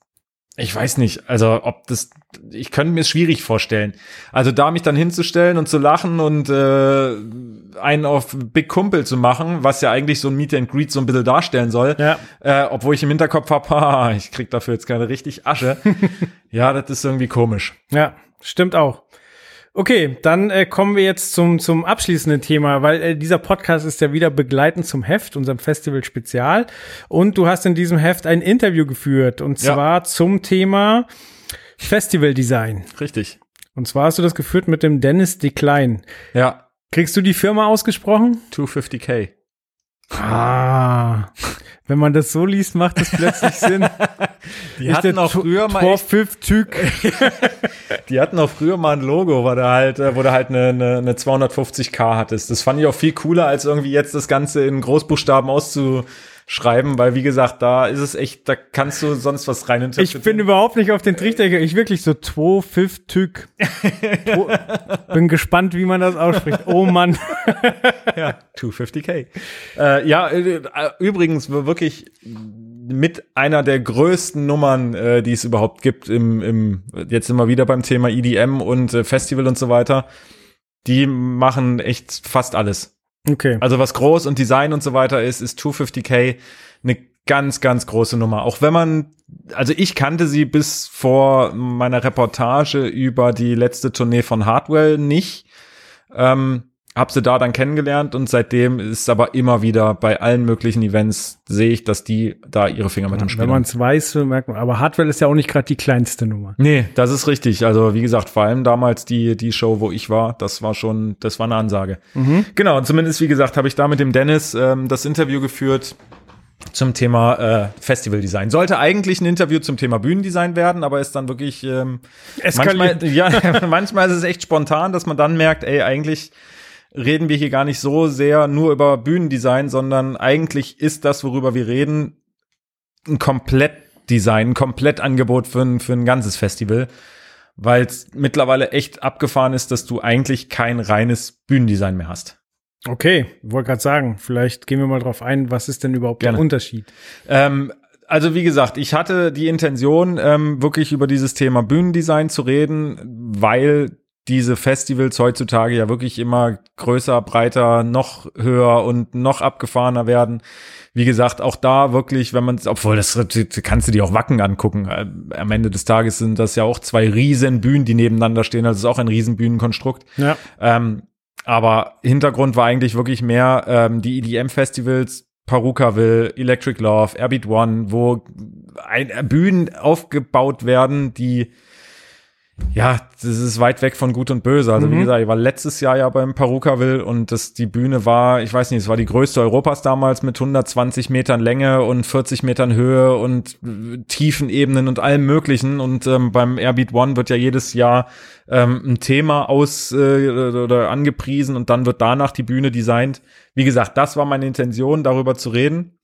ich weiß nicht, also ob das, ich könnte mir es schwierig vorstellen. Also da mich dann hinzustellen und zu lachen und äh, einen auf Big Kumpel zu machen, was ja eigentlich so ein Meet and Greet so ein bisschen darstellen soll, Ja. äh, obwohl ich im Hinterkopf hab, ha, ich krieg dafür jetzt keine richtig Asche. ja, das ist irgendwie komisch. Ja, stimmt auch. Okay, dann äh, kommen wir jetzt zum, zum abschließenden Thema, weil äh, dieser Podcast ist ja wieder begleitend zum Heft, unserem Festival-Spezial. Und du hast in diesem Heft ein Interview geführt, und Ja. zwar zum Thema Festivaldesign. Richtig. Und zwar hast du das geführt mit dem Dennis Decline. Ja, Kriegst du die Firma ausgesprochen? 250k. Ah, wenn man das so liest, macht das plötzlich Sinn. Die hatten auch früher mal echt, die hatten auch früher mal ein Logo, wo du halt, äh, wo du halt eine, eine, eine 250k hattest. Das fand ich auch viel cooler, als irgendwie jetzt das Ganze in Großbuchstaben auszuschreiben, weil wie gesagt, da ist es echt, da kannst du sonst was reininterpretieren. Ich bin überhaupt nicht auf den Trichter. Ich wirklich so two fifth Tück. Bin gespannt, wie man das ausspricht. Oh Mann. ja, 250k. Äh, ja, äh, äh, übrigens wirklich mit einer der größten Nummern, äh, die es überhaupt gibt im, im jetzt immer wieder beim Thema EDM und äh, Festival und so weiter. Die machen echt fast alles. Okay. Also was groß und Design und so weiter ist, ist 250k eine ganz, ganz große Nummer. Auch wenn man, also ich kannte sie bis vor meiner Reportage über die letzte Tournee von Hardwell nicht. Ähm, hab sie da dann kennengelernt und seitdem ist aber immer wieder bei allen möglichen Events sehe ich, dass die da ihre Finger mit dem Spiel Wenn man es weiß, merkt man. Aber Hardwell ist ja auch nicht gerade die kleinste Nummer. Nee, das ist richtig. Also wie gesagt, vor allem damals die die Show, wo ich war, das war schon, das war eine Ansage. Genau, und zumindest wie gesagt, habe ich da mit dem Dennis ähm, das Interview geführt zum Thema äh, Festivaldesign. Sollte eigentlich ein Interview zum Thema Bühnendesign werden, aber ist dann wirklich ähm, manchmal, ja, manchmal ist es echt spontan, dass man dann merkt, ey, eigentlich reden wir hier gar nicht so sehr nur über Bühnendesign, sondern eigentlich ist das, worüber wir reden, ein Komplettdesign, ein Komplettangebot für ein, für ein ganzes Festival, weil es mittlerweile echt abgefahren ist, dass du eigentlich kein reines Bühnendesign mehr hast. Okay, wollte gerade sagen, vielleicht gehen wir mal drauf ein, was ist denn überhaupt Gerne. der Unterschied? Ähm, also wie gesagt, ich hatte die Intention, ähm, wirklich über dieses Thema Bühnendesign zu reden, weil diese Festivals heutzutage ja wirklich immer größer, breiter, noch höher und noch abgefahrener werden. Wie gesagt, auch da wirklich, wenn man obwohl das kannst du dir auch Wacken angucken. Äh, Am Ende des Tages sind das ja auch zwei riesen Bühnen, die nebeneinander stehen. Also es ist auch ein riesen Bühnenkonstrukt. Ja. Ähm, aber Hintergrund war eigentlich wirklich mehr ähm, die EDM-Festivals, Parukaville, Electric Love, Airbeat One, wo ein, äh, Bühnen aufgebaut werden, die ja, das ist weit weg von Gut und Böse. Also wie Mhm. gesagt, ich war letztes Jahr ja beim Parukaville und das, die Bühne war, ich weiß nicht, es war die größte Europas damals mit 120 Metern Länge und 40 Metern Höhe und äh, Tiefenebenen und allem Möglichen. Und ähm, beim Airbeat One wird ja jedes Jahr ähm, ein Thema aus äh, oder angepriesen und dann wird danach die Bühne designt. Wie gesagt, das war meine Intention, darüber zu reden.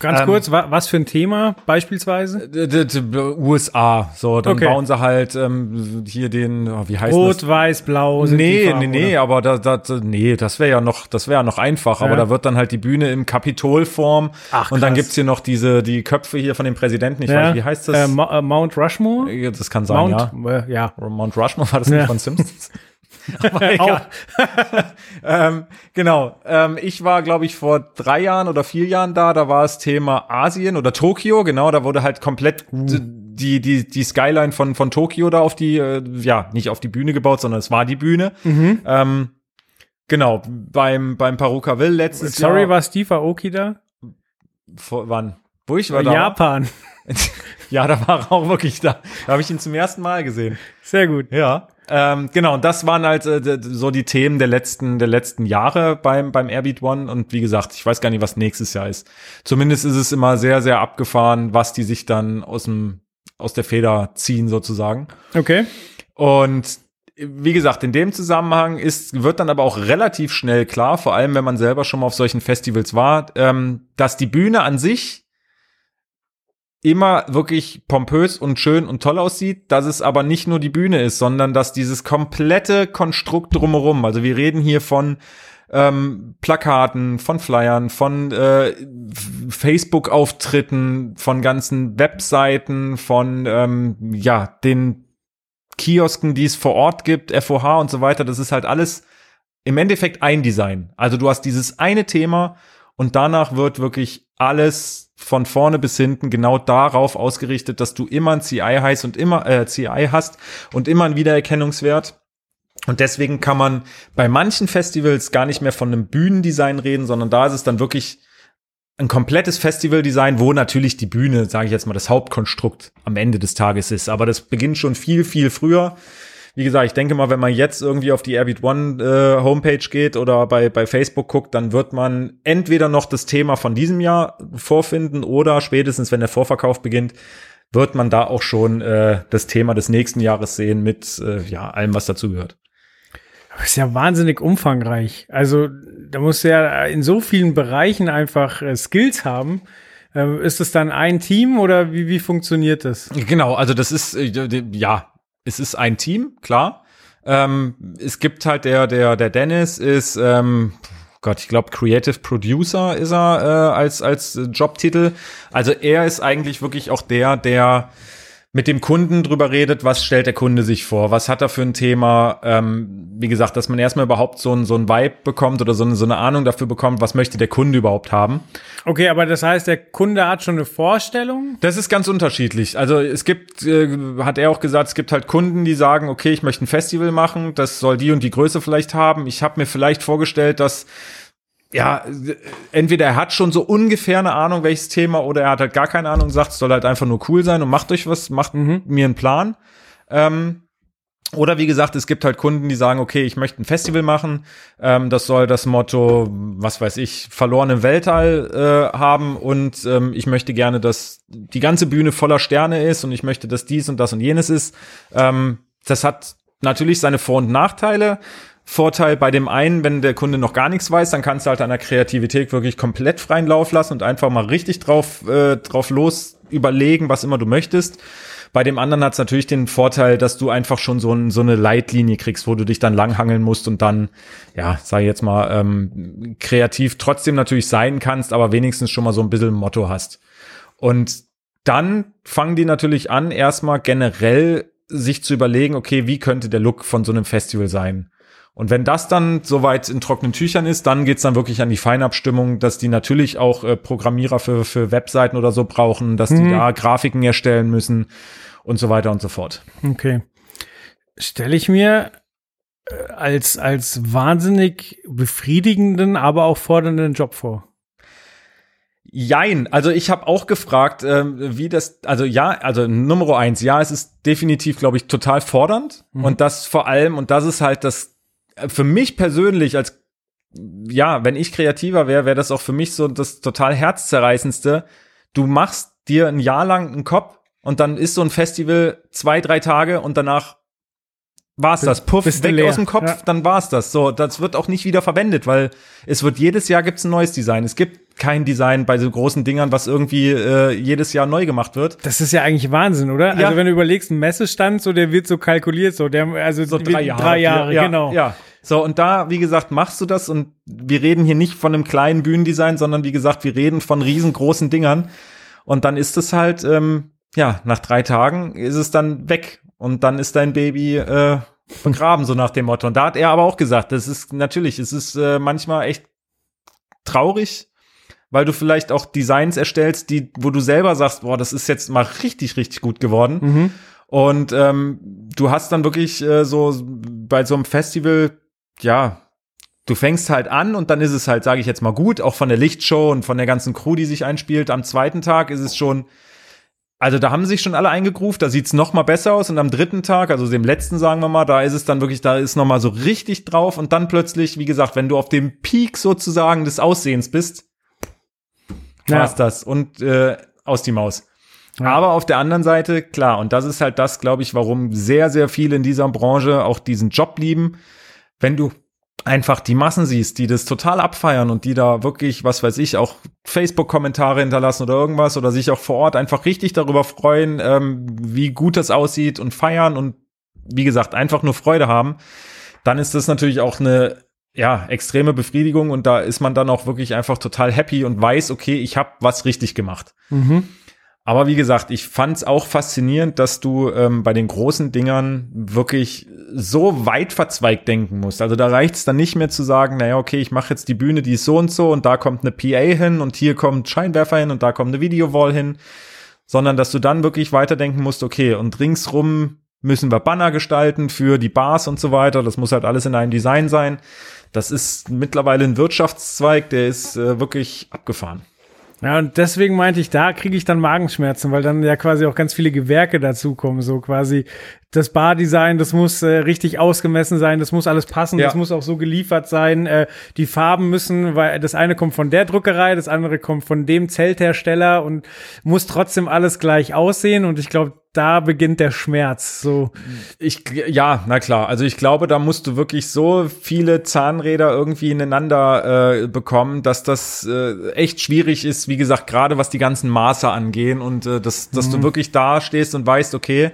Ganz Ähm, kurz, wa was für ein Thema beispielsweise? D- USA, so, dann Okay. bauen sie halt ähm, hier den, oh, wie heißt das? Rot, weiß, blau. sind Nee, Farben, nee, nee, oder? aber da, da, nee, das wäre ja noch, das wäre ja noch einfach, aber Ja. da wird dann halt die Bühne im Kapitolform Ach, und dann gibt's hier noch diese, die Köpfe hier von dem Präsidenten, ich weiß Ja. nicht, wie heißt das? Äh, äh, Mount Rushmore? Ja, das kann sein, ja. Mount, äh, ja. Mount Rushmore war das nicht Ja. von Simpsons? Aber egal. ähm, genau. Ähm, ich war, glaube ich, vor drei Jahren oder vier Jahren da. Da war das Thema Asien oder Tokio. Genau, da wurde halt komplett d- die die die Skyline von von Tokio da auf die äh, ja nicht auf die Bühne gebaut, sondern es war die Bühne. Ähm, genau. Beim beim Parukaville letztes Sorry, Jahr. war Steve Aoki da? Vor, wann? Wo ich war da? Japan. Ja, da war er auch wirklich da. Da habe ich ihn zum ersten Mal gesehen. Sehr gut. Ja. Ähm, genau, und das waren halt äh, so die Themen der letzten, der letzten Jahre beim, beim Airbeat One. Und wie gesagt, ich weiß gar nicht, was nächstes Jahr ist. Zumindest ist es immer sehr, sehr abgefahren, was die sich dann aus dem, aus der Feder ziehen, sozusagen. Okay. Und wie gesagt, in dem Zusammenhang ist, wird dann aber auch relativ schnell klar, vor allem wenn man selber schon mal auf solchen Festivals war, ähm, dass die Bühne an sich immer wirklich pompös und schön und toll aussieht, dass es aber nicht nur die Bühne ist, sondern dass dieses komplette Konstrukt drumherum, also wir reden hier von ähm, Plakaten, von Flyern, von äh, Facebook-Auftritten, von ganzen Webseiten, von ähm, ja den Kiosken, die es vor Ort gibt, FOH und so weiter. Das ist halt alles im Endeffekt ein Design. Also du hast dieses eine Thema und danach wird wirklich alles von vorne bis hinten genau darauf ausgerichtet, dass du immer ein CI heißt und immer äh, CI hast und immer einen Wiedererkennungswert. Und deswegen kann man bei manchen Festivals gar nicht mehr von einem Bühnendesign reden, sondern da ist es dann wirklich ein komplettes Festivaldesign, wo natürlich die Bühne, sage ich jetzt mal, das Hauptkonstrukt am Ende des Tages ist. Aber das beginnt schon viel, viel früher. Wie gesagt, ich denke mal, wenn man jetzt irgendwie auf die Airbeat One äh, Homepage geht oder bei, bei Facebook guckt, dann wird man entweder noch das Thema von diesem Jahr vorfinden oder spätestens, wenn der Vorverkauf beginnt, wird man da auch schon äh, das Thema des nächsten Jahres sehen mit äh, ja allem, was dazugehört. Das ist ja wahnsinnig umfangreich. Also da musst du ja in so vielen Bereichen einfach äh, Skills haben. Ähm, ist es dann ein Team oder wie, wie funktioniert das? Genau, also das ist, äh, ja, es ist ein Team, klar. Ähm, es gibt halt der, der, der Dennis ist, ähm, Gott, ich glaube, Creative Producer ist er äh, als, als Jobtitel. Also er ist eigentlich wirklich auch der, der mit dem Kunden drüber redet, was stellt der Kunde sich vor, was hat er für ein Thema, ähm, wie gesagt, dass man erstmal überhaupt so ein, so ein Vibe bekommt oder so eine, so eine Ahnung dafür bekommt, was möchte der Kunde überhaupt haben. Okay, aber das heißt, der Kunde hat schon eine Vorstellung? Das ist ganz unterschiedlich. Also es gibt, äh, hat er auch gesagt, es gibt halt Kunden, die sagen, okay, ich möchte ein Festival machen, das soll die und die Größe vielleicht haben. Ich habe mir vielleicht vorgestellt, dass ja, entweder er hat schon so ungefähr eine Ahnung, welches Thema, oder er hat halt gar keine Ahnung, sagt, es soll halt einfach nur cool sein und macht euch was, macht mhm. mir einen Plan. Ähm, oder wie gesagt, es gibt halt Kunden, die sagen, okay, ich möchte ein Festival machen. Ähm, das soll das Motto, was weiß ich, verlorene Weltall äh, haben und ähm, ich möchte gerne, dass die ganze Bühne voller Sterne ist und ich möchte, dass dies und das und jenes ist. Ähm, das hat natürlich seine Vor- und Nachteile. Vorteil bei dem einen, wenn der Kunde noch gar nichts weiß, dann kannst du halt der Kreativität wirklich komplett freien Lauf lassen und einfach mal richtig drauf, äh, drauf los überlegen, was immer du möchtest. Bei dem anderen hat es natürlich den Vorteil, dass du einfach schon so, ein, so eine Leitlinie kriegst, wo du dich dann langhangeln musst und dann, ja, sag ich jetzt mal, ähm, kreativ trotzdem natürlich sein kannst, aber wenigstens schon mal so ein bisschen Motto hast. Und dann fangen die natürlich an, erstmal generell sich zu überlegen, okay, wie könnte der Look von so einem Festival sein? Und wenn das dann soweit in trockenen Tüchern ist, dann geht's dann wirklich an die Feinabstimmung, dass die natürlich auch äh, Programmierer für, für Webseiten oder so brauchen, dass mhm. die da Grafiken erstellen müssen und so weiter und so fort. Okay. Stelle ich mir äh, als, als wahnsinnig befriedigenden, aber auch fordernden Job vor. Jein, also ich habe auch gefragt, ähm, wie das, also ja, also Nummer eins, ja, es ist definitiv, glaube ich, total fordernd mhm. und das vor allem, und das ist halt das für mich persönlich als ja, wenn ich kreativer wäre, wäre das auch für mich so das total herzzerreißendste. Du machst dir ein Jahr lang einen Kopf und dann ist so ein Festival zwei, drei Tage und danach war's das. Puff, weg leer. aus dem Kopf, ja. dann war's das. So, das wird auch nicht wieder verwendet, weil es wird jedes Jahr gibt's ein neues Design. Es gibt kein Design bei so großen Dingern, was irgendwie äh, jedes Jahr neu gemacht wird. Das ist ja eigentlich Wahnsinn, oder? Ja. Also wenn du überlegst, ein Messestand, so der wird so kalkuliert, so der also so drei Jahre, drei Jahre, ja, genau. Ja. So, und da, wie gesagt, machst du das und wir reden hier nicht von einem kleinen Bühnendesign, sondern wie gesagt, wir reden von riesengroßen Dingern. Und dann ist es halt, ähm, ja, nach drei Tagen ist es dann weg. Und dann ist dein Baby äh, begraben, so nach dem Motto. Und da hat er aber auch gesagt, das ist natürlich, es ist äh, manchmal echt traurig, weil du vielleicht auch Designs erstellst, die, wo du selber sagst, boah, das ist jetzt mal richtig, richtig gut geworden. Mhm. Und ähm, du hast dann wirklich äh, so bei so einem Festival, ja, du fängst halt an und dann ist es halt, sage ich jetzt mal gut, auch von der Lichtshow und von der ganzen Crew, die sich einspielt. Am zweiten Tag ist es schon, also da haben sich schon alle eingegruft, da sieht's noch mal besser aus und am dritten Tag, also dem letzten sagen wir mal, da ist es dann wirklich, da ist noch mal so richtig drauf und dann plötzlich, wie gesagt, wenn du auf dem Peak sozusagen des Aussehens bist, ja. war's das und äh, aus die Maus. Aber auf der anderen Seite, klar, und das ist halt das, glaube ich, warum sehr, sehr viele in dieser Branche auch diesen Job lieben. Wenn du einfach die Massen siehst, die das total abfeiern und die da wirklich, was weiß ich, auch Facebook-Kommentare hinterlassen oder irgendwas oder sich auch vor Ort einfach richtig darüber freuen, ähm, wie gut das aussieht und feiern und wie gesagt, einfach nur Freude haben, dann ist das natürlich auch eine ja, extreme Befriedigung und da ist man dann auch wirklich einfach total happy und weiß, okay, ich habe was richtig gemacht. Mhm. Aber wie gesagt, ich fand's auch faszinierend, dass du ähm, bei den großen Dingern wirklich so weit verzweigt denken musst. Also da reicht's dann nicht mehr zu sagen, naja, okay, ich mache jetzt die Bühne, die ist so und so und da kommt eine PA hin und hier kommt Scheinwerfer hin und da kommt eine Videowall hin, sondern dass du dann wirklich weiterdenken musst, okay, und ringsrum müssen wir Banner gestalten für die Bars und so weiter. Das muss halt alles in einem Design sein. Das ist mittlerweile ein Wirtschaftszweig, der ist äh, wirklich abgefahren. Ja, und deswegen meinte ich, da kriege ich dann Magenschmerzen, weil dann ja quasi auch ganz viele Gewerke dazukommen. So quasi das Bardesign, das muss äh, richtig ausgemessen sein, das muss alles passen, Ja. das muss auch so geliefert sein. Äh, die Farben müssen, weil das eine kommt von der Druckerei, das andere kommt von dem Zelthersteller und muss trotzdem alles gleich aussehen. Und ich glaube, da beginnt der Schmerz. So, Ich, ja, na klar. Also ich glaube, da musst du wirklich so viele Zahnräder irgendwie ineinander äh, bekommen, dass das äh, echt schwierig ist, wie gesagt, gerade was die ganzen Maße angehen und äh, dass, dass du wirklich da stehst und weißt, okay,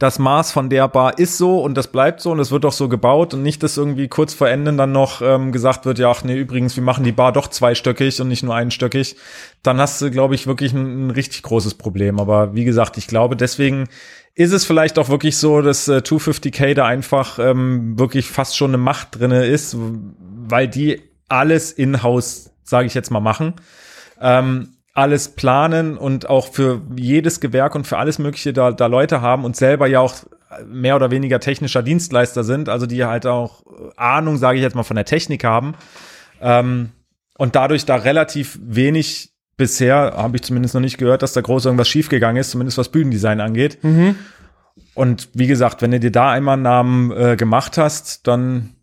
das Maß von der Bar ist so und das bleibt so und es wird auch so gebaut und nicht, dass irgendwie kurz vor Ende dann noch ähm, gesagt wird, ja, ach nee, übrigens, wir machen die Bar doch zweistöckig und nicht nur einstöckig. Dann hast du, glaube ich, wirklich ein, ein richtig großes Problem. Aber wie gesagt, ich glaube, deswegen ist es vielleicht auch wirklich so, dass äh, 250k da einfach ähm, wirklich fast schon eine Macht drinne ist, weil die alles in-house, sage ich jetzt mal, machen. Ähm, alles planen und auch für jedes Gewerk und für alles Mögliche da, da Leute haben und selber ja auch mehr oder weniger technischer Dienstleister sind, also die halt auch Ahnung, sage ich jetzt mal, von der Technik haben. Ähm, und dadurch da relativ wenig bisher, habe ich zumindest noch nicht gehört, dass da groß irgendwas schiefgegangen ist, zumindest was Bühnendesign angeht. Und wie gesagt, wenn du dir da einmal einen Namen äh, gemacht hast, dann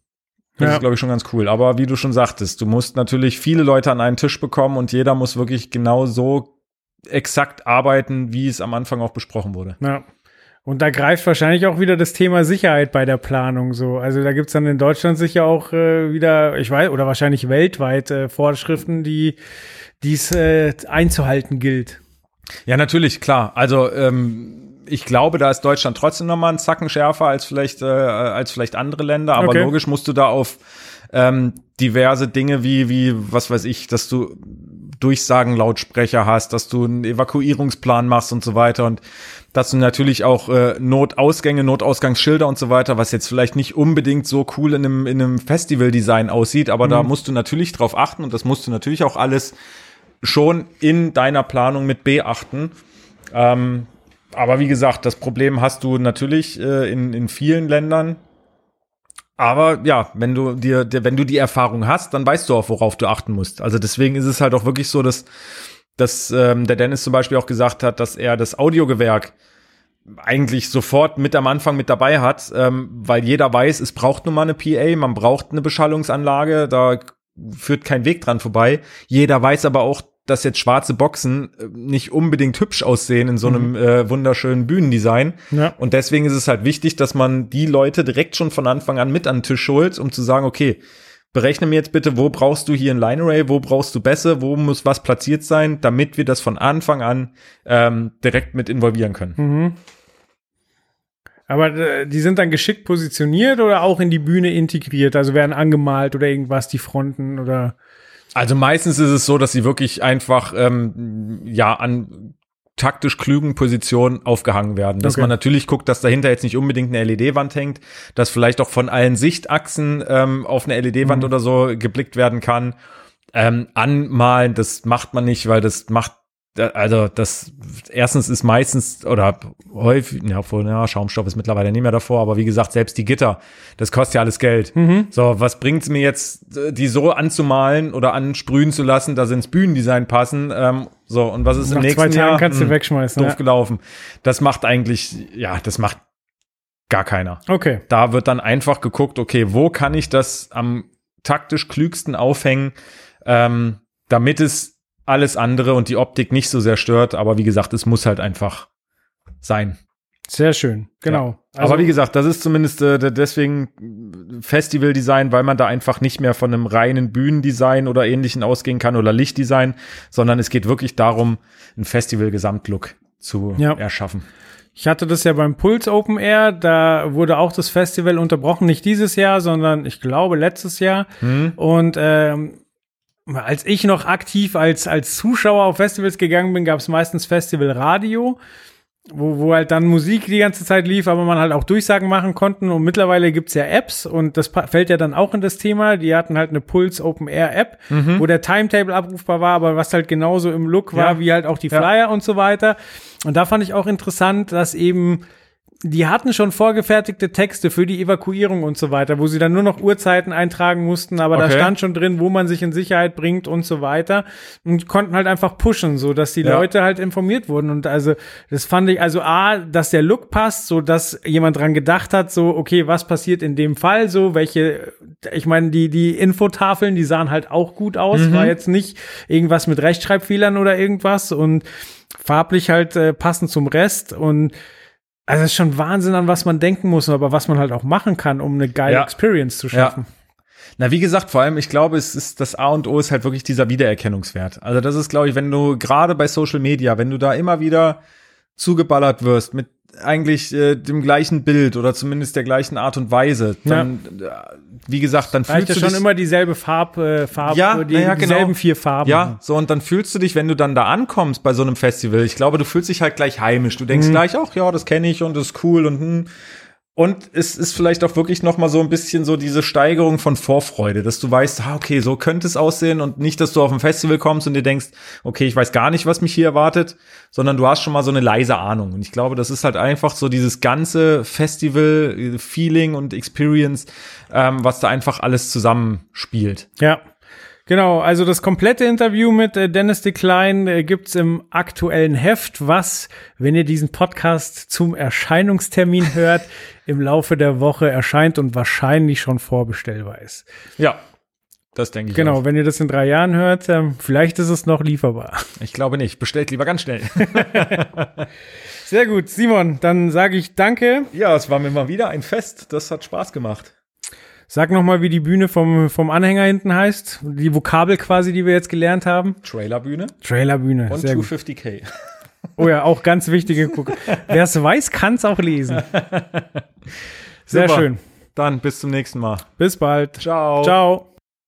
ist Ja. es, glaube ich, schon ganz cool. Aber wie du schon sagtest, du musst natürlich viele Leute an einen Tisch bekommen und jeder muss wirklich genau so exakt arbeiten, wie es am Anfang auch besprochen wurde. Ja. Und da greift wahrscheinlich auch wieder das Thema Sicherheit bei der Planung so. Also da gibt's dann in Deutschland sicher auch äh, wieder, ich weiß, oder wahrscheinlich weltweit äh, Vorschriften, die dies äh, einzuhalten gilt. Ja, natürlich, klar. Also ähm, ich glaube, da ist Deutschland trotzdem noch mal einen Zacken schärfer als vielleicht äh, als vielleicht andere Länder. Aber Okay. logisch musst du da auf ähm, diverse Dinge wie wie was weiß ich, dass du Durchsagenlautsprecher hast, dass du einen Evakuierungsplan machst und so weiter und dass du natürlich auch äh, Notausgänge, Notausgangsschilder und so weiter, was jetzt vielleicht nicht unbedingt so cool in einem, in einem Festivaldesign aussieht, aber da musst du natürlich drauf achten und das musst du natürlich auch alles schon in deiner Planung mit beachten. Ähm, aber wie gesagt, das Problem hast du natürlich äh, in, in vielen Ländern. Aber ja, wenn du dir, dir, wenn du die Erfahrung hast, dann weißt du auch, worauf du achten musst. Also deswegen ist es halt auch wirklich so, dass, dass ähm, der Dennis zum Beispiel auch gesagt hat, dass er das Audiogewerk eigentlich sofort mit am Anfang mit dabei hat, ähm, weil jeder weiß, es braucht nun mal eine PA, man braucht eine Beschallungsanlage, da führt kein Weg dran vorbei. Jeder weiß aber auch, dass jetzt schwarze Boxen äh, nicht unbedingt hübsch aussehen in so einem äh, wunderschönen Bühnendesign. Ja. Und deswegen ist es halt wichtig, dass man die Leute direkt schon von Anfang an mit an den Tisch holt, um zu sagen, okay, berechne mir jetzt bitte, wo brauchst du hier ein Line Array, wo brauchst du Bässe, wo muss was platziert sein, damit wir das von Anfang an ähm, direkt mit involvieren können. Mhm. Aber äh, die sind dann geschickt positioniert oder auch in die Bühne integriert? Also werden angemalt oder irgendwas, die Fronten oder. Also meistens ist es so, dass sie wirklich einfach ähm, ja an taktisch klugen Positionen aufgehangen werden. Dass Okay. man natürlich guckt, dass dahinter jetzt nicht unbedingt eine LED-Wand hängt, dass vielleicht auch von allen Sichtachsen ähm, auf eine LED-Wand oder so geblickt werden kann. Ähm, anmalen, das macht man nicht, weil das macht da- also das erstens ist meistens oder häufig, ja, obwohl, ja, Schaumstoff ist mittlerweile nicht mehr davor, aber wie gesagt, selbst die Gitter, das kostet ja alles Geld. So, was bringt's mir jetzt, äh, die so anzumalen oder ansprühen zu lassen, dass sie ins Bühnendesign passen? Ähm, so, und was ist im Nach nächsten zwei Tagen Jahr? kannst du Hm, wegschmeißen. doof Ja. gelaufen. Das macht eigentlich, ja, das macht gar keiner. Okay. Da wird dann einfach geguckt, okay, wo kann ich das am taktisch klügsten aufhängen, ähm, damit es alles andere und die Optik nicht so sehr stört. Aber wie gesagt, es muss halt einfach sein. Sehr schön. Genau. Ja. Aber wie gesagt, das ist zumindest äh, de- deswegen Festivaldesign, weil man da einfach nicht mehr von einem reinen Bühnendesign oder ähnlichen ausgehen kann oder Lichtdesign, sondern es geht wirklich darum, einen Festival-Gesamtlook zu Ja. erschaffen. Ich hatte das ja beim Puls Open Air, da wurde auch das Festival unterbrochen, nicht dieses Jahr, sondern ich glaube letztes Jahr. Hm. Und ähm, als ich noch aktiv als, als Zuschauer auf Festivals gegangen bin, gab es meistens Festival Radio, wo, wo halt dann Musik die ganze Zeit lief, aber man halt auch Durchsagen machen konnten. Und mittlerweile gibt's ja Apps und das fällt ja dann auch in das Thema. Die hatten halt eine Puls Open Air App, wo der Timetable abrufbar war, aber was halt genauso im Look war, Ja. wie halt auch die Ja. Flyer und so weiter. Und da fand ich auch interessant, dass eben die hatten schon vorgefertigte Texte für die Evakuierung und so weiter, wo sie dann nur noch Uhrzeiten eintragen mussten, aber da Okay. stand schon drin, wo man sich in Sicherheit bringt und so weiter und konnten halt einfach pushen, so dass die Ja. Leute halt informiert wurden und also das fand ich also a, dass der Look passt, so dass jemand dran gedacht hat, so okay, was passiert in dem Fall, so welche ich meine, die die Infotafeln, die sahen halt auch gut aus, Mhm. war jetzt nicht irgendwas mit Rechtschreibfehlern oder irgendwas und farblich halt äh, passend zum Rest und also es ist schon Wahnsinn, an was man denken muss, aber was man halt auch machen kann, um eine geile Ja. Experience zu schaffen. Na, wie gesagt, vor allem, ich glaube, es ist das A und O ist halt wirklich dieser Wiedererkennungswert. Also das ist, glaube ich, wenn du gerade bei Social Media, wenn du da immer wieder zugeballert wirst mit eigentlich äh, dem gleichen Bild oder zumindest der gleichen Art und Weise, dann, äh, wie gesagt, dann fühlst ja du schon dich, immer dieselbe Farb, äh, Farb Ja, die, ja, genau. dieselben vier Farben. Ja, so und dann fühlst du dich, wenn du dann da ankommst bei so einem Festival, ich glaube, du fühlst dich halt gleich heimisch. Du Mhm. denkst gleich, ach ja, das kenne ich und das ist cool und hm. Und es ist vielleicht auch wirklich noch mal so ein bisschen so diese Steigerung von Vorfreude, dass du weißt, ah, okay, so könnte es aussehen und nicht, dass du auf ein Festival kommst und dir denkst, okay, ich weiß gar nicht, was mich hier erwartet, sondern du hast schon mal so eine leise Ahnung. Und ich glaube, das ist halt einfach so dieses ganze Festival-Feeling und Experience, ähm, was da einfach alles zusammenspielt. Ja. Genau, also das komplette Interview mit äh, Dennis Decline äh, gibt's im aktuellen Heft, was, wenn ihr diesen Podcast zum Erscheinungstermin hört, im Laufe der Woche erscheint und wahrscheinlich schon vorbestellbar ist. Ja, das denke ich. Genau, auch. wenn ihr das in drei Jahren hört, ähm, vielleicht ist es noch lieferbar. Ich glaube nicht. Bestellt lieber ganz schnell. Sehr gut, Simon, dann sage ich danke. ja, es war mir mal wieder ein Fest. Das hat Spaß gemacht. Sag noch mal, wie die Bühne vom, vom Anhänger hinten heißt. Die Vokabel quasi, die wir jetzt gelernt haben. Trailerbühne Trailerbühne. und Sehr gut. 250k. Oh ja, auch ganz wichtige. Wer es weiß, kann es auch lesen. Sehr Super. schön. Dann bis zum nächsten Mal. Bis bald. Ciao. Ciao.